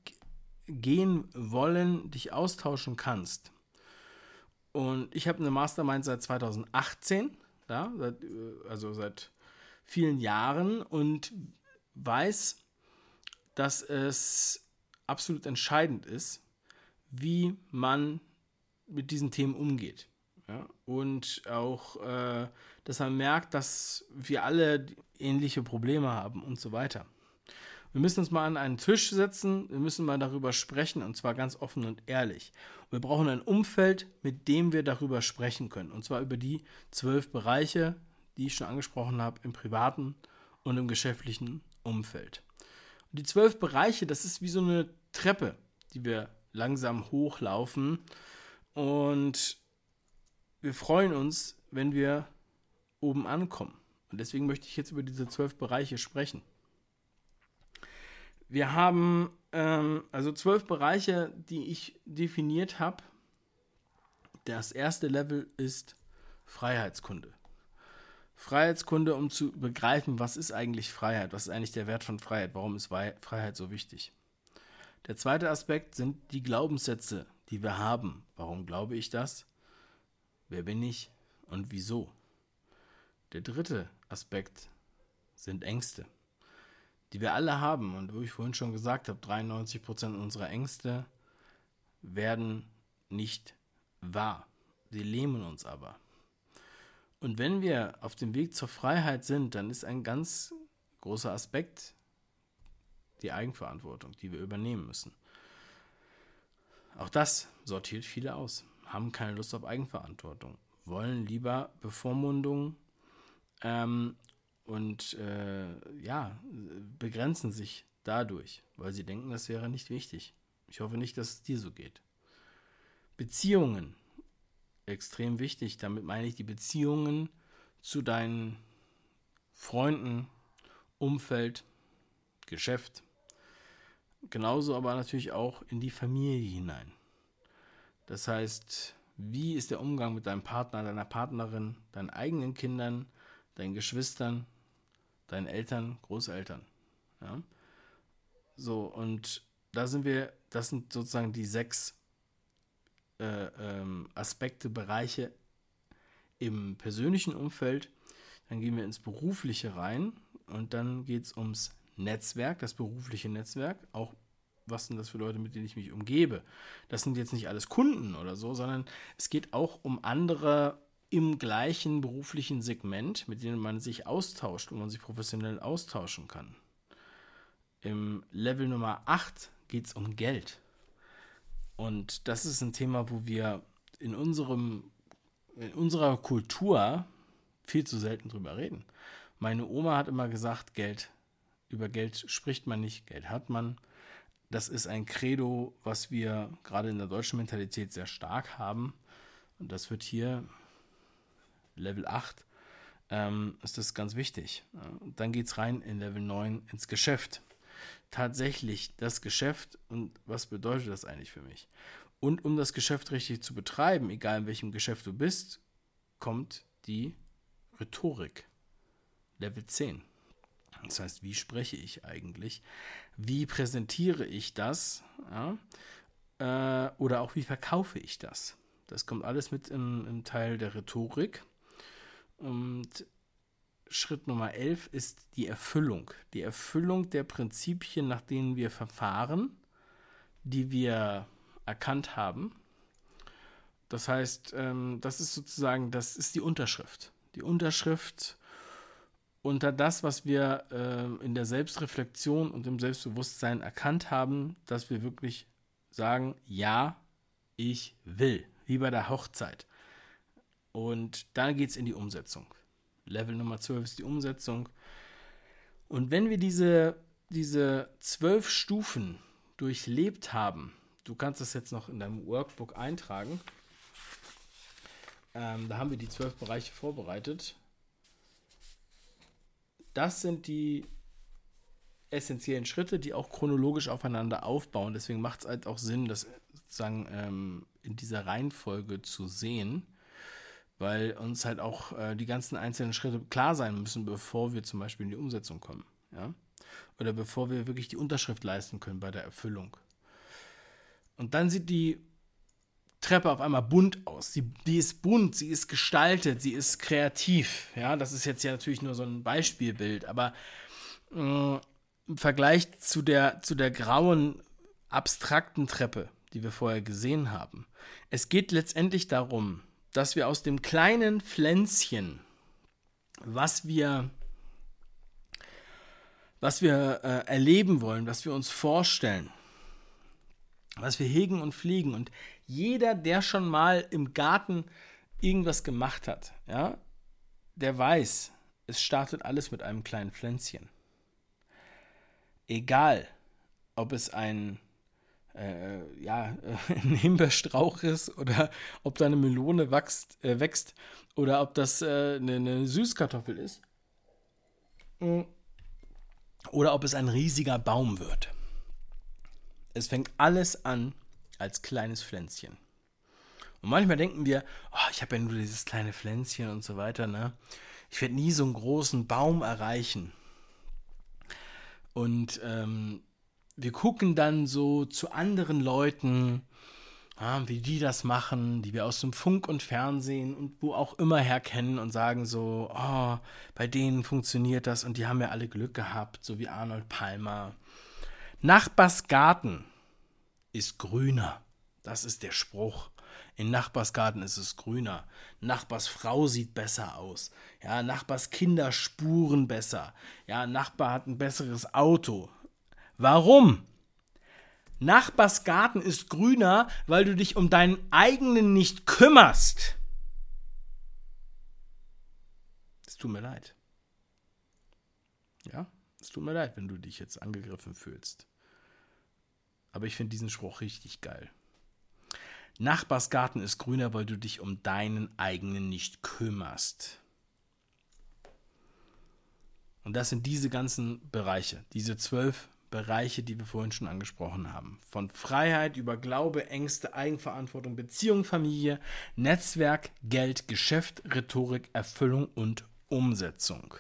gehen wollen, dich austauschen kannst. Und ich habe eine Mastermind seit 2018 ja, seit, äh, also seit vielen Jahren und weiß, dass es absolut entscheidend ist, wie man mit diesen Themen umgeht. Ja? Und auch, äh, dass man merkt, dass wir alle ähnliche Probleme haben und so weiter. Wir müssen uns mal an einen Tisch setzen, wir müssen mal darüber sprechen und zwar ganz offen und ehrlich. Wir brauchen ein Umfeld, mit dem wir darüber sprechen können. Und zwar über die zwölf Bereiche, die ich schon angesprochen habe, im privaten und im geschäftlichen Umfeld. Und die zwölf Bereiche, das ist wie so eine Treppe, die wir langsam hochlaufen. Und wir freuen uns, wenn wir oben ankommen. Und deswegen möchte ich jetzt über diese zwölf Bereiche sprechen. Wir haben ähm, also zwölf Bereiche, die ich definiert habe. Das erste Level ist Freiheitskunde. Freiheitskunde, um zu begreifen, was ist eigentlich Freiheit, was ist eigentlich der Wert von Freiheit, warum ist Freiheit so wichtig. Der zweite Aspekt sind die Glaubenssätze, die wir haben. Warum glaube ich das? Wer bin ich und wieso? Der dritte Aspekt sind Ängste die wir alle haben und wo ich vorhin schon gesagt habe, 93% unserer Ängste werden nicht wahr. Sie lähmen uns aber. Und wenn wir auf dem Weg zur Freiheit sind, dann ist ein ganz großer Aspekt die Eigenverantwortung, die wir übernehmen müssen. Auch das sortiert viele aus, haben keine Lust auf Eigenverantwortung, wollen lieber Bevormundung ähm, und äh, ja, begrenzen sich dadurch, weil sie denken, das wäre nicht wichtig. Ich hoffe nicht, dass es dir so geht. Beziehungen, extrem wichtig. Damit meine ich die Beziehungen zu deinen Freunden, Umfeld, Geschäft. Genauso aber natürlich auch in die Familie hinein. Das heißt, wie ist der Umgang mit deinem Partner, deiner Partnerin, deinen eigenen Kindern, deinen Geschwistern, deinen Eltern, Großeltern. Ja? So, und da sind wir, das sind sozusagen die sechs äh, ähm, Aspekte, Bereiche im persönlichen Umfeld. Dann gehen wir ins Berufliche rein und dann geht es ums Netzwerk, das berufliche Netzwerk. Auch was sind das für Leute, mit denen ich mich umgebe? Das sind jetzt nicht alles Kunden oder so, sondern es geht auch um andere im gleichen beruflichen Segment, mit denen man sich austauscht und man sich professionell austauschen kann. Im Level Nummer 8 geht es um Geld. Und das ist ein Thema, wo wir in, unserem, in unserer Kultur viel zu selten drüber reden. Meine Oma hat immer gesagt, Geld, über Geld spricht man nicht, Geld hat man. Das ist ein Credo, was wir gerade in der deutschen Mentalität sehr stark haben. Und das wird hier Level 8 ähm, ist das ganz wichtig. Dann geht es rein in Level 9 ins Geschäft. Tatsächlich das Geschäft und was bedeutet das eigentlich für mich? Und um das Geschäft richtig zu betreiben, egal in welchem Geschäft du bist, kommt die Rhetorik. Level 10. Das heißt, wie spreche ich eigentlich? Wie präsentiere ich das? Ja? Äh, oder auch wie verkaufe ich das? Das kommt alles mit im Teil der Rhetorik. Und Schritt Nummer 11 ist die Erfüllung. Die Erfüllung der Prinzipien, nach denen wir verfahren, die wir erkannt haben. Das heißt, ähm, das ist sozusagen, das ist die Unterschrift. Die Unterschrift unter das, was wir äh, in der Selbstreflexion und im Selbstbewusstsein erkannt haben, dass wir wirklich sagen, ja, ich will, wie bei der Hochzeit. Und dann geht es in die Umsetzung. Level Nummer 12 ist die Umsetzung. Und wenn wir diese, diese zwölf Stufen durchlebt haben, du kannst das jetzt noch in deinem Workbook eintragen, ähm, da haben wir die zwölf Bereiche vorbereitet. Das sind die essentiellen Schritte, die auch chronologisch aufeinander aufbauen. Deswegen macht es halt auch Sinn, das sozusagen ähm, in dieser Reihenfolge zu sehen weil uns halt auch äh, die ganzen einzelnen Schritte klar sein müssen, bevor wir zum Beispiel in die Umsetzung kommen. Ja? Oder bevor wir wirklich die Unterschrift leisten können bei der Erfüllung. Und dann sieht die Treppe auf einmal bunt aus. Sie, die ist bunt, sie ist gestaltet, sie ist kreativ. Ja, das ist jetzt ja natürlich nur so ein Beispielbild, aber äh, im Vergleich zu der, zu der grauen, abstrakten Treppe, die wir vorher gesehen haben, es geht letztendlich darum, dass wir aus dem kleinen Pflänzchen, was wir, was wir äh, erleben wollen, was wir uns vorstellen, was wir hegen und fliegen. Und jeder, der schon mal im Garten irgendwas gemacht hat, ja, der weiß, es startet alles mit einem kleinen Pflänzchen. Egal, ob es ein äh, ja, *laughs* ein Himbeerstrauch ist oder ob da eine Melone wächst, äh, wächst oder ob das äh, eine, eine, Süßkartoffel ist. Mm. Oder ob es ein riesiger Baum wird. Es fängt alles an als kleines Pflänzchen. Und manchmal denken wir, oh, ich habe ja nur dieses kleine Pflänzchen und so weiter, ne? Ich werde nie so einen großen Baum erreichen. Und ähm, wir gucken dann so zu anderen Leuten, ja, wie die das machen, die wir aus dem Funk und Fernsehen und wo auch immer her kennen und sagen so, oh, bei denen funktioniert das und die haben ja alle Glück gehabt, so wie Arnold Palmer. Nachbars Garten ist grüner. Das ist der Spruch. In Nachbarsgarten ist es grüner. Nachbars Frau sieht besser aus. Ja, Nachbars Kinder spuren besser. Ja, Nachbar hat ein besseres Auto Warum? Nachbarsgarten ist grüner, weil du dich um deinen eigenen nicht kümmerst. Es tut mir leid. Ja, es tut mir leid, wenn du dich jetzt angegriffen fühlst. Aber ich finde diesen Spruch richtig geil. Nachbarsgarten ist grüner, weil du dich um deinen eigenen nicht kümmerst. Und das sind diese ganzen Bereiche, diese zwölf Bereiche, die wir vorhin schon angesprochen haben. Von Freiheit über Glaube, Ängste, Eigenverantwortung, Beziehung, Familie, Netzwerk, Geld, Geschäft, Rhetorik, Erfüllung und Umsetzung.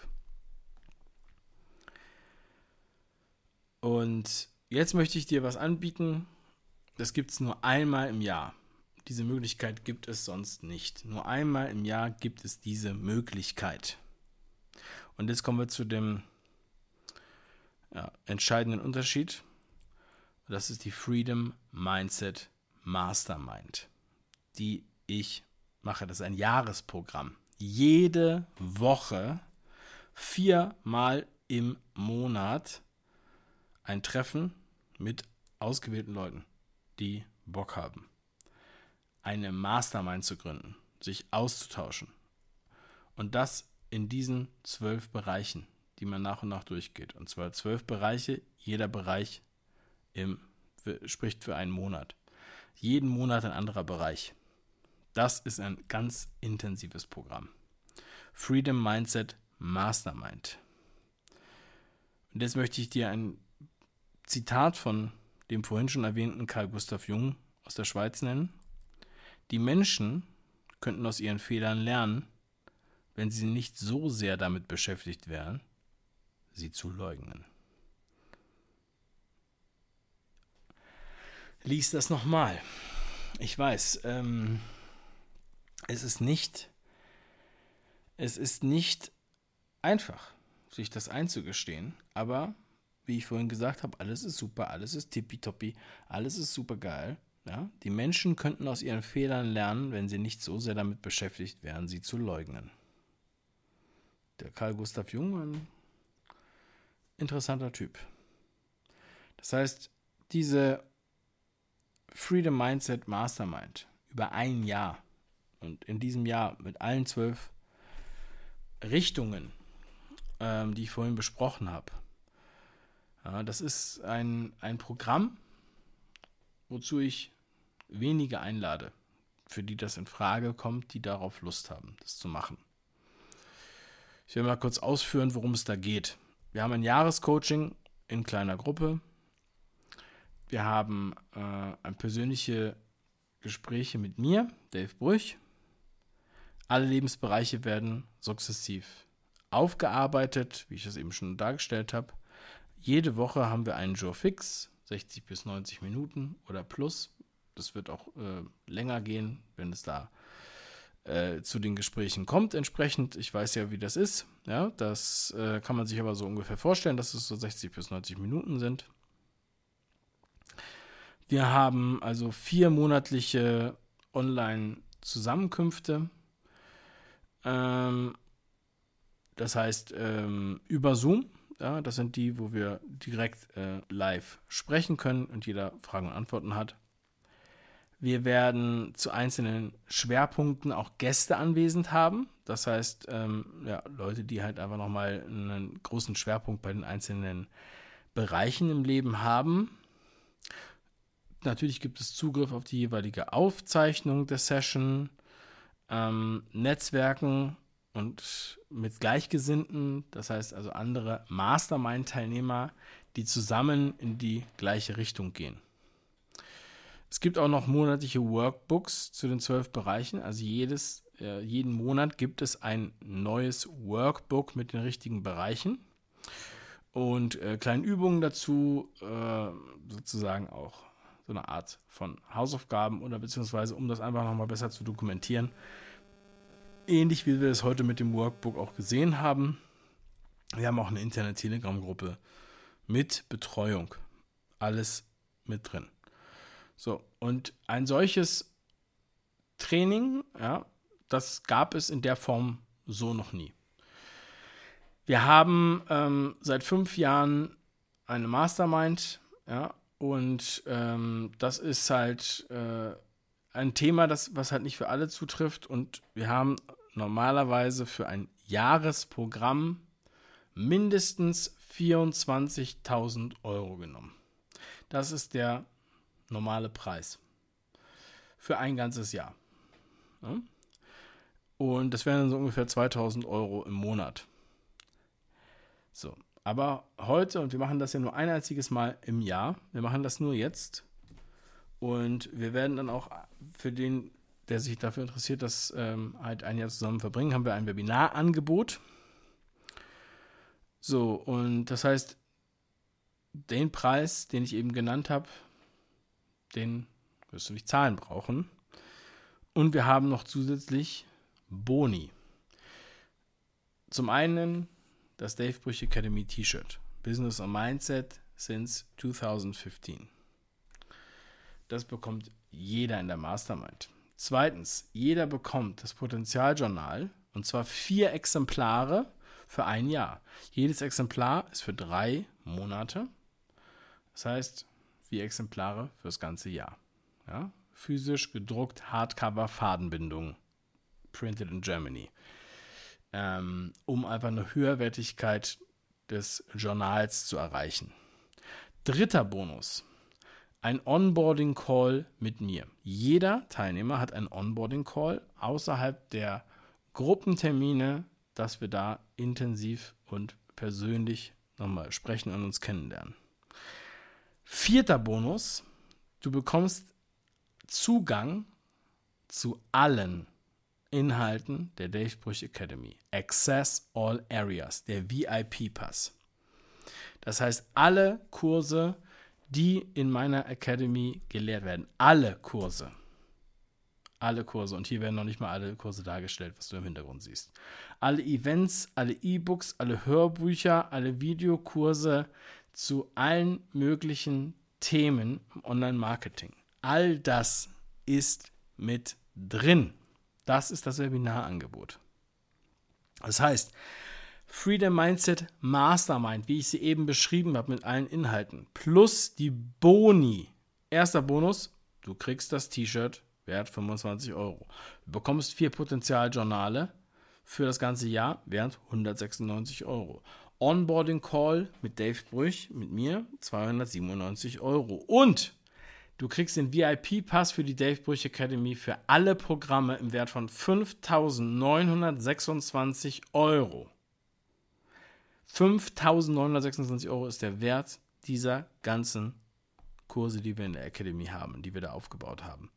Und jetzt möchte ich dir was anbieten. Das gibt es nur einmal im Jahr. Diese Möglichkeit gibt es sonst nicht. Nur einmal im Jahr gibt es diese Möglichkeit. Und jetzt kommen wir zu dem ja, entscheidenden Unterschied. Das ist die Freedom Mindset Mastermind, die ich mache. Das ist ein Jahresprogramm. Jede Woche, viermal im Monat, ein Treffen mit ausgewählten Leuten, die Bock haben eine Mastermind zu gründen, sich auszutauschen. Und das in diesen zwölf Bereichen, die man nach und nach durchgeht. Und zwar zwölf Bereiche, jeder Bereich im, spricht für einen Monat. Jeden Monat ein anderer Bereich. Das ist ein ganz intensives Programm. Freedom Mindset Mastermind. Und jetzt möchte ich dir ein Zitat von dem vorhin schon erwähnten Karl Gustav Jung aus der Schweiz nennen. Die Menschen könnten aus ihren Fehlern lernen, wenn sie nicht so sehr damit beschäftigt wären, sie zu leugnen. Lies das nochmal. Ich weiß, ähm, es ist nicht, es ist nicht einfach, sich das einzugestehen, aber wie ich vorhin gesagt habe, alles ist super, alles ist tippitoppi, alles ist super geil. Ja? Die Menschen könnten aus ihren Fehlern lernen, wenn sie nicht so sehr damit beschäftigt wären, sie zu leugnen. Der Karl Gustav Jung, ein interessanter Typ. Das heißt, diese Freedom Mindset Mastermind über ein Jahr und in diesem Jahr mit allen zwölf Richtungen, ähm, die ich vorhin besprochen habe, ja, das ist ein, ein Programm, wozu ich wenige einlade, für die das in Frage kommt, die darauf Lust haben, das zu machen. Ich will mal kurz ausführen, worum es da geht. Wir haben ein Jahrescoaching in kleiner Gruppe. Wir haben äh, persönliche Gespräche mit mir, Dave Brüch. Alle Lebensbereiche werden sukzessiv aufgearbeitet, wie ich es eben schon dargestellt habe. Jede Woche haben wir einen Jour fix, 60 bis 90 Minuten oder plus, das wird auch äh, länger gehen, wenn es da äh, zu den Gesprächen kommt. Entsprechend, ich weiß ja, wie das ist. Ja, das äh, kann man sich aber so ungefähr vorstellen, dass es so 60 bis 90 Minuten sind. Wir haben also vier monatliche Online-Zusammenkünfte. Ähm, das heißt, ähm, über Zoom. Ja, das sind die, wo wir direkt äh, live sprechen können und jeder Fragen und Antworten hat. Wir werden zu einzelnen Schwerpunkten auch Gäste anwesend haben. Das heißt, ähm, ja, Leute, die halt einfach nochmal einen großen Schwerpunkt bei den einzelnen Bereichen im Leben haben. Natürlich gibt es Zugriff auf die jeweilige Aufzeichnung der Session, ähm, Netzwerken und mit Gleichgesinnten, das heißt also andere Mastermind-Teilnehmer, die zusammen in die gleiche Richtung gehen. Es gibt auch noch monatliche Workbooks zu den zwölf Bereichen. Also jedes, äh, jeden Monat gibt es ein neues Workbook mit den richtigen Bereichen und äh, kleinen Übungen dazu, äh, sozusagen auch so eine Art von Hausaufgaben oder beziehungsweise um das einfach nochmal besser zu dokumentieren. Ähnlich wie wir es heute mit dem Workbook auch gesehen haben. Wir haben auch eine interne Telegram-Gruppe mit Betreuung. Alles mit drin. So, und ein solches Training, ja, das gab es in der Form so noch nie. Wir haben ähm, seit fünf Jahren eine Mastermind, ja, und ähm, das ist halt äh, ein Thema, das, was halt nicht für alle zutrifft. Und wir haben normalerweise für ein Jahresprogramm mindestens 24.000 Euro genommen. Das ist der normale Preis für ein ganzes Jahr. Ja? Und das wären dann so ungefähr 2000 Euro im Monat. So, aber heute, und wir machen das ja nur ein einziges Mal im Jahr, wir machen das nur jetzt. Und wir werden dann auch für den, der sich dafür interessiert, das ähm, halt ein Jahr zusammen verbringen, haben wir ein Webinarangebot. So, und das heißt, den Preis, den ich eben genannt habe, den wirst du nicht zahlen brauchen. Und wir haben noch zusätzlich Boni. Zum einen das Dave Brüch Academy T-Shirt. Business and Mindset since 2015. Das bekommt jeder in der Mastermind. Zweitens, jeder bekommt das Potenzialjournal und zwar vier Exemplare für ein Jahr. Jedes Exemplar ist für drei Monate. Das heißt, vier Exemplare für das ganze Jahr. Ja? Physisch gedruckt, Hardcover, Fadenbindung. Printed in Germany. Ähm, um einfach eine Höherwertigkeit des Journals zu erreichen. Dritter Bonus. Ein Onboarding Call mit mir. Jeder Teilnehmer hat einen Onboarding Call außerhalb der Gruppentermine, dass wir da intensiv und persönlich nochmal sprechen und uns kennenlernen. Vierter Bonus. Du bekommst Zugang zu allen Inhalten der Dave Brüch Academy. Access All Areas, der VIP-Pass. Das heißt, alle Kurse, die in meiner Academy gelehrt werden, alle Kurse, alle Kurse, und hier werden noch nicht mal alle Kurse dargestellt, was du im Hintergrund siehst. Alle Events, alle E-Books, alle Hörbücher, alle Videokurse zu allen möglichen Themen im Online-Marketing. All das ist mit drin. Das ist das Webinarangebot. Das heißt, Freedom Mindset Mastermind, wie ich sie eben beschrieben habe mit allen Inhalten, plus die Boni. Erster Bonus, du kriegst das T-Shirt wert 25 Euro. Du bekommst vier Potenzialjournale für das ganze Jahr wert 196 Euro. Onboarding Call mit Dave Brüch, mit mir, 297 Euro. Und Du kriegst den VIP-Pass für die Dave Brüch Academy für alle Programme im Wert von 5.926 Euro. 5.926 Euro ist der Wert dieser ganzen Kurse, die wir in der Academy haben, die wir da aufgebaut haben.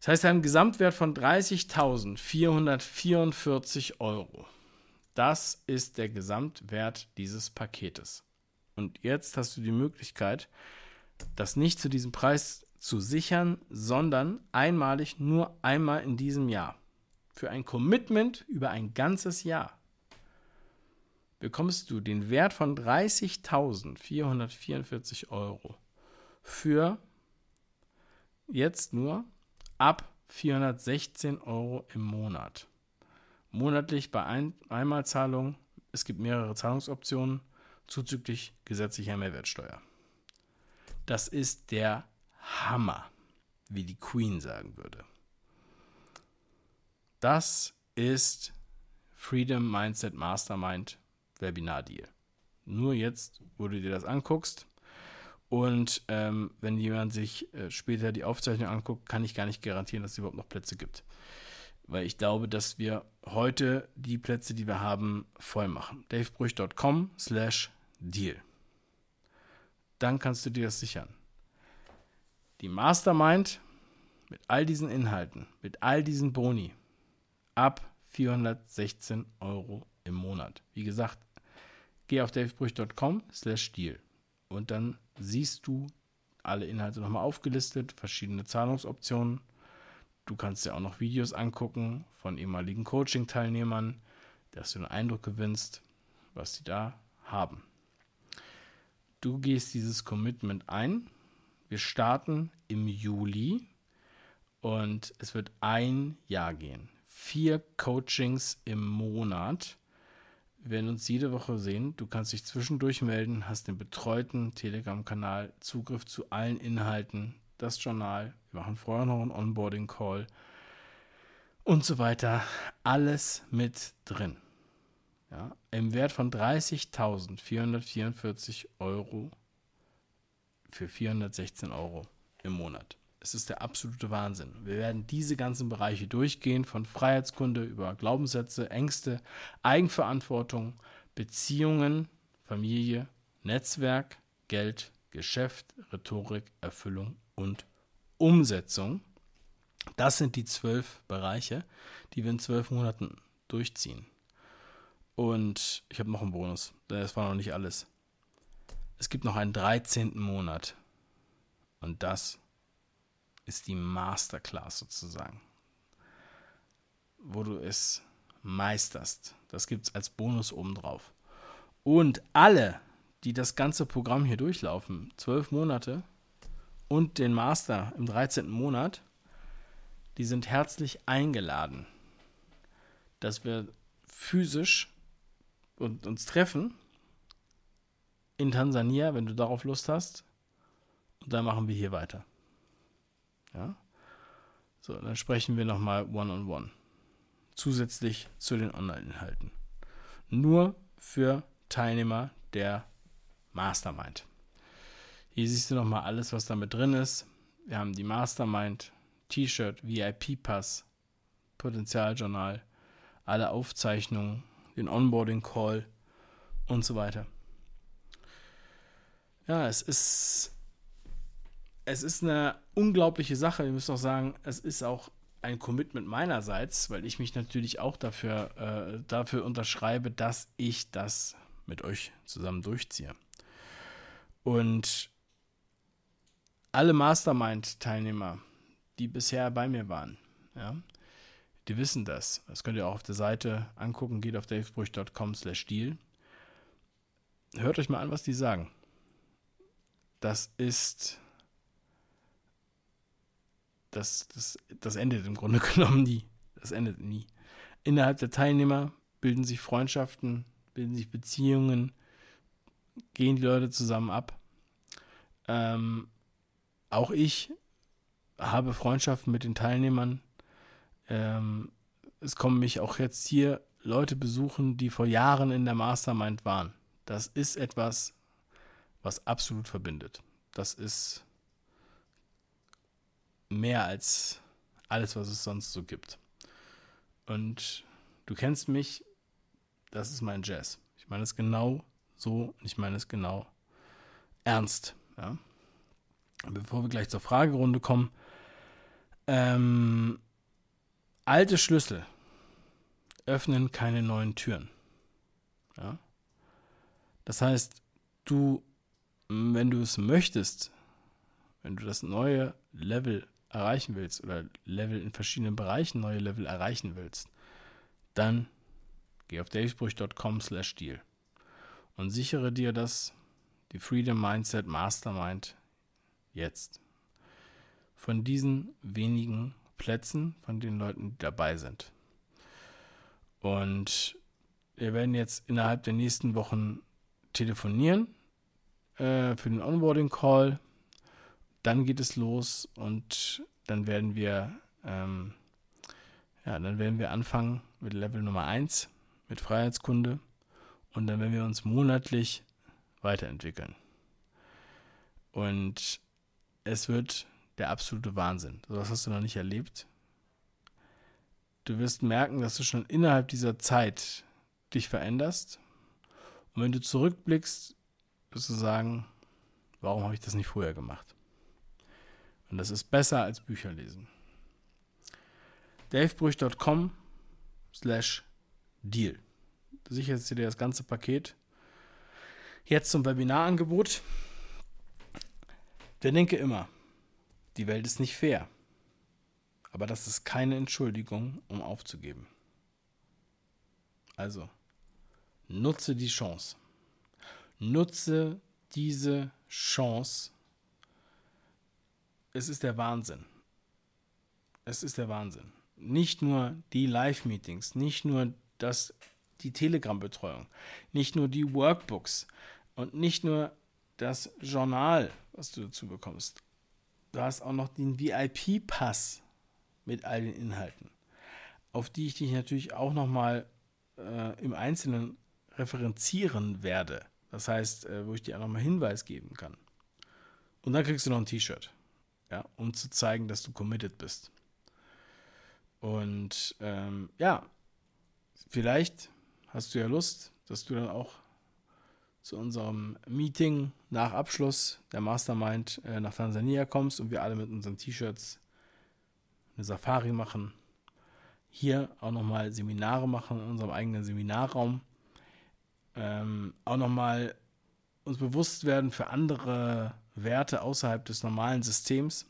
Das heißt, ein Gesamtwert von 30.444 Euro. Das ist der Gesamtwert dieses Paketes. Und jetzt hast du die Möglichkeit, das nicht zu diesem Preis zu sichern, sondern einmalig nur einmal in diesem Jahr. Für ein Commitment über ein ganzes Jahr bekommst du den Wert von 30.444 Euro für jetzt nur ab 416 Euro im Monat. Monatlich bei ein Einmalzahlung. Es gibt mehrere Zahlungsoptionen zuzüglich gesetzlicher Mehrwertsteuer. Das ist der Hammer, wie die Queen sagen würde. Das ist Freedom Mindset Mastermind Webinar Deal. Nur jetzt, wo du dir das anguckst. Und ähm, wenn jemand sich äh, später die Aufzeichnung anguckt, kann ich gar nicht garantieren, dass es überhaupt noch Plätze gibt. Weil ich glaube, dass wir heute die Plätze, die wir haben, voll machen. davebrüch.com slash deal dann kannst du dir das sichern. Die Mastermind mit all diesen Inhalten, mit all diesen Boni, ab 416 Euro im Monat. Wie gesagt, geh auf davebrüch.com slash deal und dann siehst du alle Inhalte nochmal aufgelistet, verschiedene Zahlungsoptionen. Du kannst dir auch noch Videos angucken von ehemaligen Coaching-Teilnehmern, dass du einen Eindruck gewinnst, was sie da haben. Du gehst dieses Commitment ein. Wir starten im Juli und es wird ein Jahr gehen. Vier Coachings im Monat. Wir werden uns jede Woche sehen. Du kannst dich zwischendurch melden, hast den betreuten Telegram-Kanal, Zugriff zu allen Inhalten, das Journal. Wir machen vorher noch einen Onboarding-Call und so weiter. Alles mit drin. Ja, Im Wert von 30.444 Euro für 416 Euro im Monat. Es ist der absolute Wahnsinn. Wir werden diese ganzen Bereiche durchgehen, von Freiheitskunde über Glaubenssätze, Ängste, Eigenverantwortung, Beziehungen, Familie, Netzwerk, Geld, Geschäft, Rhetorik, Erfüllung und Umsetzung. Das sind die zwölf Bereiche, die wir in zwölf Monaten durchziehen. Und ich habe noch einen Bonus. Das war noch nicht alles. Es gibt noch einen 13. Monat. Und das ist die Masterclass sozusagen. Wo du es meisterst. Das gibt es als Bonus obendrauf. Und alle, die das ganze Programm hier durchlaufen, zwölf Monate und den Master im 13. Monat, die sind herzlich eingeladen, dass wir physisch und uns treffen in Tansania, wenn du darauf Lust hast. Und dann machen wir hier weiter. Ja? So, dann sprechen wir nochmal One-on-One. Zusätzlich zu den Online-Inhalten. Nur für Teilnehmer der Mastermind. Hier siehst du nochmal alles, was damit drin ist. Wir haben die Mastermind, T-Shirt, VIP-Pass, Potenzialjournal, alle Aufzeichnungen, den Onboarding-Call und so weiter. Ja, es ist es ist eine unglaubliche Sache. Ich muss auch sagen, es ist auch ein Commitment meinerseits, weil ich mich natürlich auch dafür, äh, dafür unterschreibe, dass ich das mit euch zusammen durchziehe. Und alle Mastermind-Teilnehmer, die bisher bei mir waren, ja, die wissen das. Das könnt ihr auch auf der Seite angucken, geht auf davesbrüch.com slash deal. Hört euch mal an, was die sagen. Das ist das, das, das endet im Grunde *laughs* genommen nie. Das endet nie. Innerhalb der Teilnehmer bilden sich Freundschaften, bilden sich Beziehungen, gehen die Leute zusammen ab. Ähm, auch ich habe Freundschaften mit den Teilnehmern. Ähm, es kommen mich auch jetzt hier Leute besuchen, die vor Jahren in der Mastermind waren. Das ist etwas, was absolut verbindet. Das ist mehr als alles, was es sonst so gibt. Und du kennst mich, das ist mein Jazz. Ich meine es genau so ich meine es genau ernst. Ja? Bevor wir gleich zur Fragerunde kommen, ähm, alte Schlüssel öffnen keine neuen Türen. Ja? Das heißt, du, wenn du es möchtest, wenn du das neue Level erreichen willst oder Level in verschiedenen Bereichen neue Level erreichen willst, dann geh auf davesbrüch.com slash deal und sichere dir das, die Freedom Mindset Mastermind jetzt. Von diesen wenigen Plätzen, von den Leuten, die dabei sind. Und wir werden jetzt innerhalb der nächsten Wochen telefonieren äh, für den Onboarding Call dann geht es los und dann werden wir, ähm, ja, dann werden wir anfangen mit Level Nummer 1, mit Freiheitskunde und dann werden wir uns monatlich weiterentwickeln. Und es wird der absolute Wahnsinn. Das hast du noch nicht erlebt. Du wirst merken, dass du schon innerhalb dieser Zeit dich veränderst. Und wenn du zurückblickst, wirst du sagen, warum habe ich das nicht vorher gemacht? Und das ist besser als Bücher lesen. davebrüch.com slash deal. Du sicherst dir das ganze Paket. Jetzt zum Webinarangebot. Denke immer, die Welt ist nicht fair. Aber das ist keine Entschuldigung, um aufzugeben. Also, nutze die Chance. Nutze diese Chance, es ist der Wahnsinn. Es ist der Wahnsinn. Nicht nur die Live-Meetings, nicht nur das die Telegram-Betreuung, nicht nur die Workbooks und nicht nur das Journal, was du dazu bekommst. Du hast auch noch den VIP-Pass mit all den Inhalten, auf die ich dich natürlich auch nochmal äh, im Einzelnen referenzieren werde. Das heißt, äh, wo ich dir auch nochmal Hinweis geben kann. Und dann kriegst du noch ein T-Shirt, ja, um zu zeigen, dass du committed bist. Und ähm, ja, vielleicht hast du ja Lust, dass du dann auch zu unserem Meeting nach Abschluss der Mastermind äh, nach Tansania kommst und wir alle mit unseren T-Shirts eine Safari machen. Hier auch nochmal Seminare machen in unserem eigenen Seminarraum. Ähm, auch nochmal uns bewusst werden für andere Werte außerhalb des normalen Systems.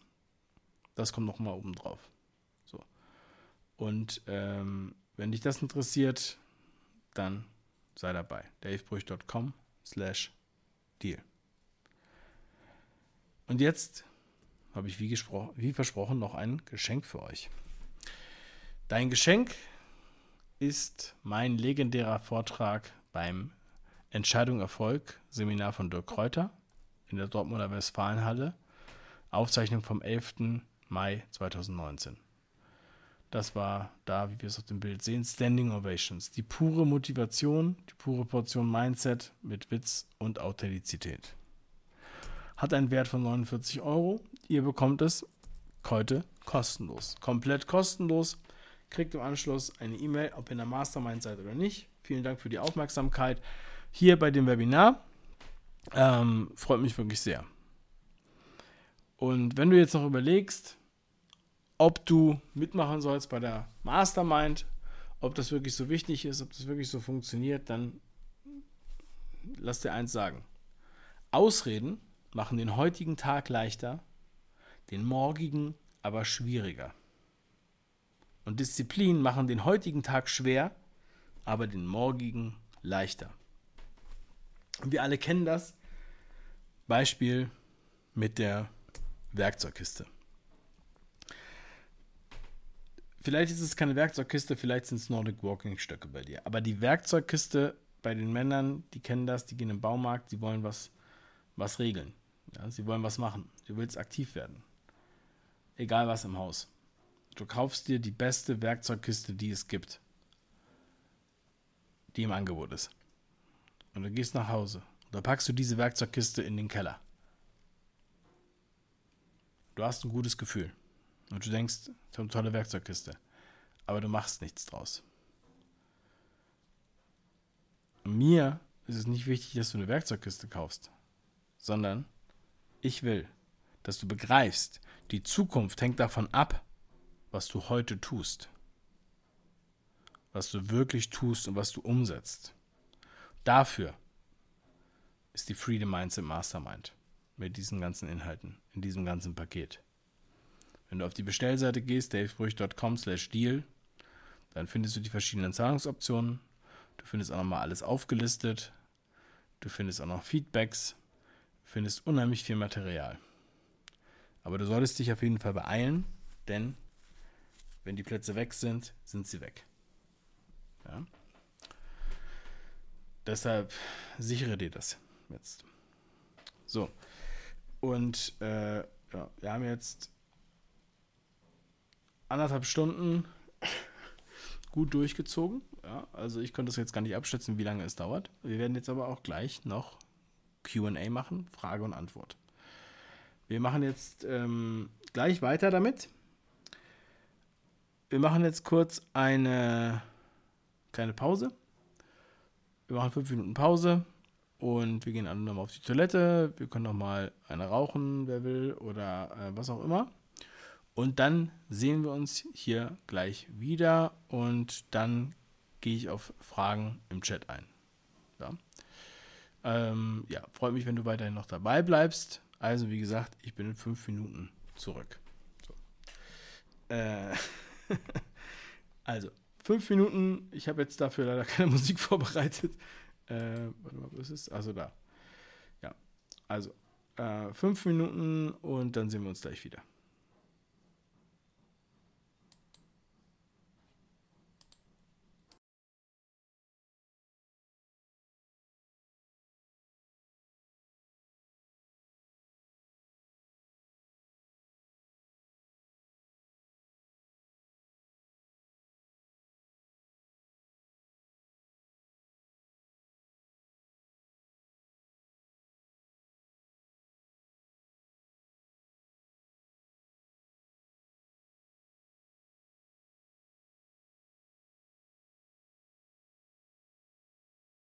Das kommt nochmal oben drauf. So. Und ähm, wenn dich das interessiert, dann sei dabei. davebruch.com slash deal. Und jetzt habe ich wie, wie versprochen noch ein Geschenk für euch. Dein Geschenk ist mein legendärer Vortrag beim Entscheidung Erfolg Seminar von Dirk Kräuter in der Dortmunder Westfalenhalle. Aufzeichnung vom 11. Mai 2019. Das war da, wie wir es auf dem Bild sehen, Standing Ovations. Die pure Motivation, die pure Portion Mindset mit Witz und Authentizität. Hat einen Wert von 49 Euro. Ihr bekommt es heute kostenlos. Komplett kostenlos. Kriegt im Anschluss eine E-Mail, ob ihr in der Mastermind seid oder nicht. Vielen Dank für die Aufmerksamkeit hier bei dem Webinar. Ähm, freut mich wirklich sehr. Und wenn du jetzt noch überlegst, ob du mitmachen sollst bei der Mastermind, ob das wirklich so wichtig ist, ob das wirklich so funktioniert, dann lass dir eins sagen. Ausreden machen den heutigen Tag leichter, den morgigen aber schwieriger. Und Disziplin machen den heutigen Tag schwer, aber den morgigen leichter. Und wir alle kennen das Beispiel mit der Werkzeugkiste. Vielleicht ist es keine Werkzeugkiste, vielleicht sind es Nordic Walking Stöcke bei dir. Aber die Werkzeugkiste bei den Männern, die kennen das, die gehen im Baumarkt, die wollen was, was regeln. Ja, sie wollen was machen. Du willst aktiv werden. Egal was im Haus. Du kaufst dir die beste Werkzeugkiste, die es gibt. Die im Angebot ist. Und du gehst nach Hause. Da packst du diese Werkzeugkiste in den Keller. Du hast ein gutes Gefühl. Und du denkst, ich habe eine tolle Werkzeugkiste. Aber du machst nichts draus. Und mir ist es nicht wichtig, dass du eine Werkzeugkiste kaufst, sondern ich will, dass du begreifst, die Zukunft hängt davon ab, was du heute tust. Was du wirklich tust und was du umsetzt. Dafür ist die Freedom Mindset Mastermind mit diesen ganzen Inhalten, in diesem ganzen Paket. Wenn du auf die Bestellseite gehst, davebruch.com slash deal, dann findest du die verschiedenen Zahlungsoptionen. Du findest auch nochmal alles aufgelistet. Du findest auch noch Feedbacks. Du findest unheimlich viel Material. Aber du solltest dich auf jeden Fall beeilen, denn wenn die Plätze weg sind, sind sie weg. Ja? Deshalb sichere dir das jetzt. So. Und äh, ja, wir haben jetzt anderthalb Stunden gut durchgezogen. Ja, also ich konnte das jetzt gar nicht abschätzen, wie lange es dauert. Wir werden jetzt aber auch gleich noch QA machen, Frage und Antwort. Wir machen jetzt ähm, gleich weiter damit. Wir machen jetzt kurz eine kleine Pause. Wir machen fünf Minuten Pause und wir gehen alle nochmal auf die Toilette. Wir können nochmal eine rauchen, wer will, oder äh, was auch immer. Und dann sehen wir uns hier gleich wieder und dann gehe ich auf Fragen im Chat ein. Ja. Ähm, ja, freut mich, wenn du weiterhin noch dabei bleibst. Also, wie gesagt, ich bin in fünf Minuten zurück. So. Äh, *laughs* also, fünf Minuten. Ich habe jetzt dafür leider keine *laughs* Musik vorbereitet. Äh, warte mal, was ist? Also da. Ja, also äh, fünf Minuten und dann sehen wir uns gleich wieder.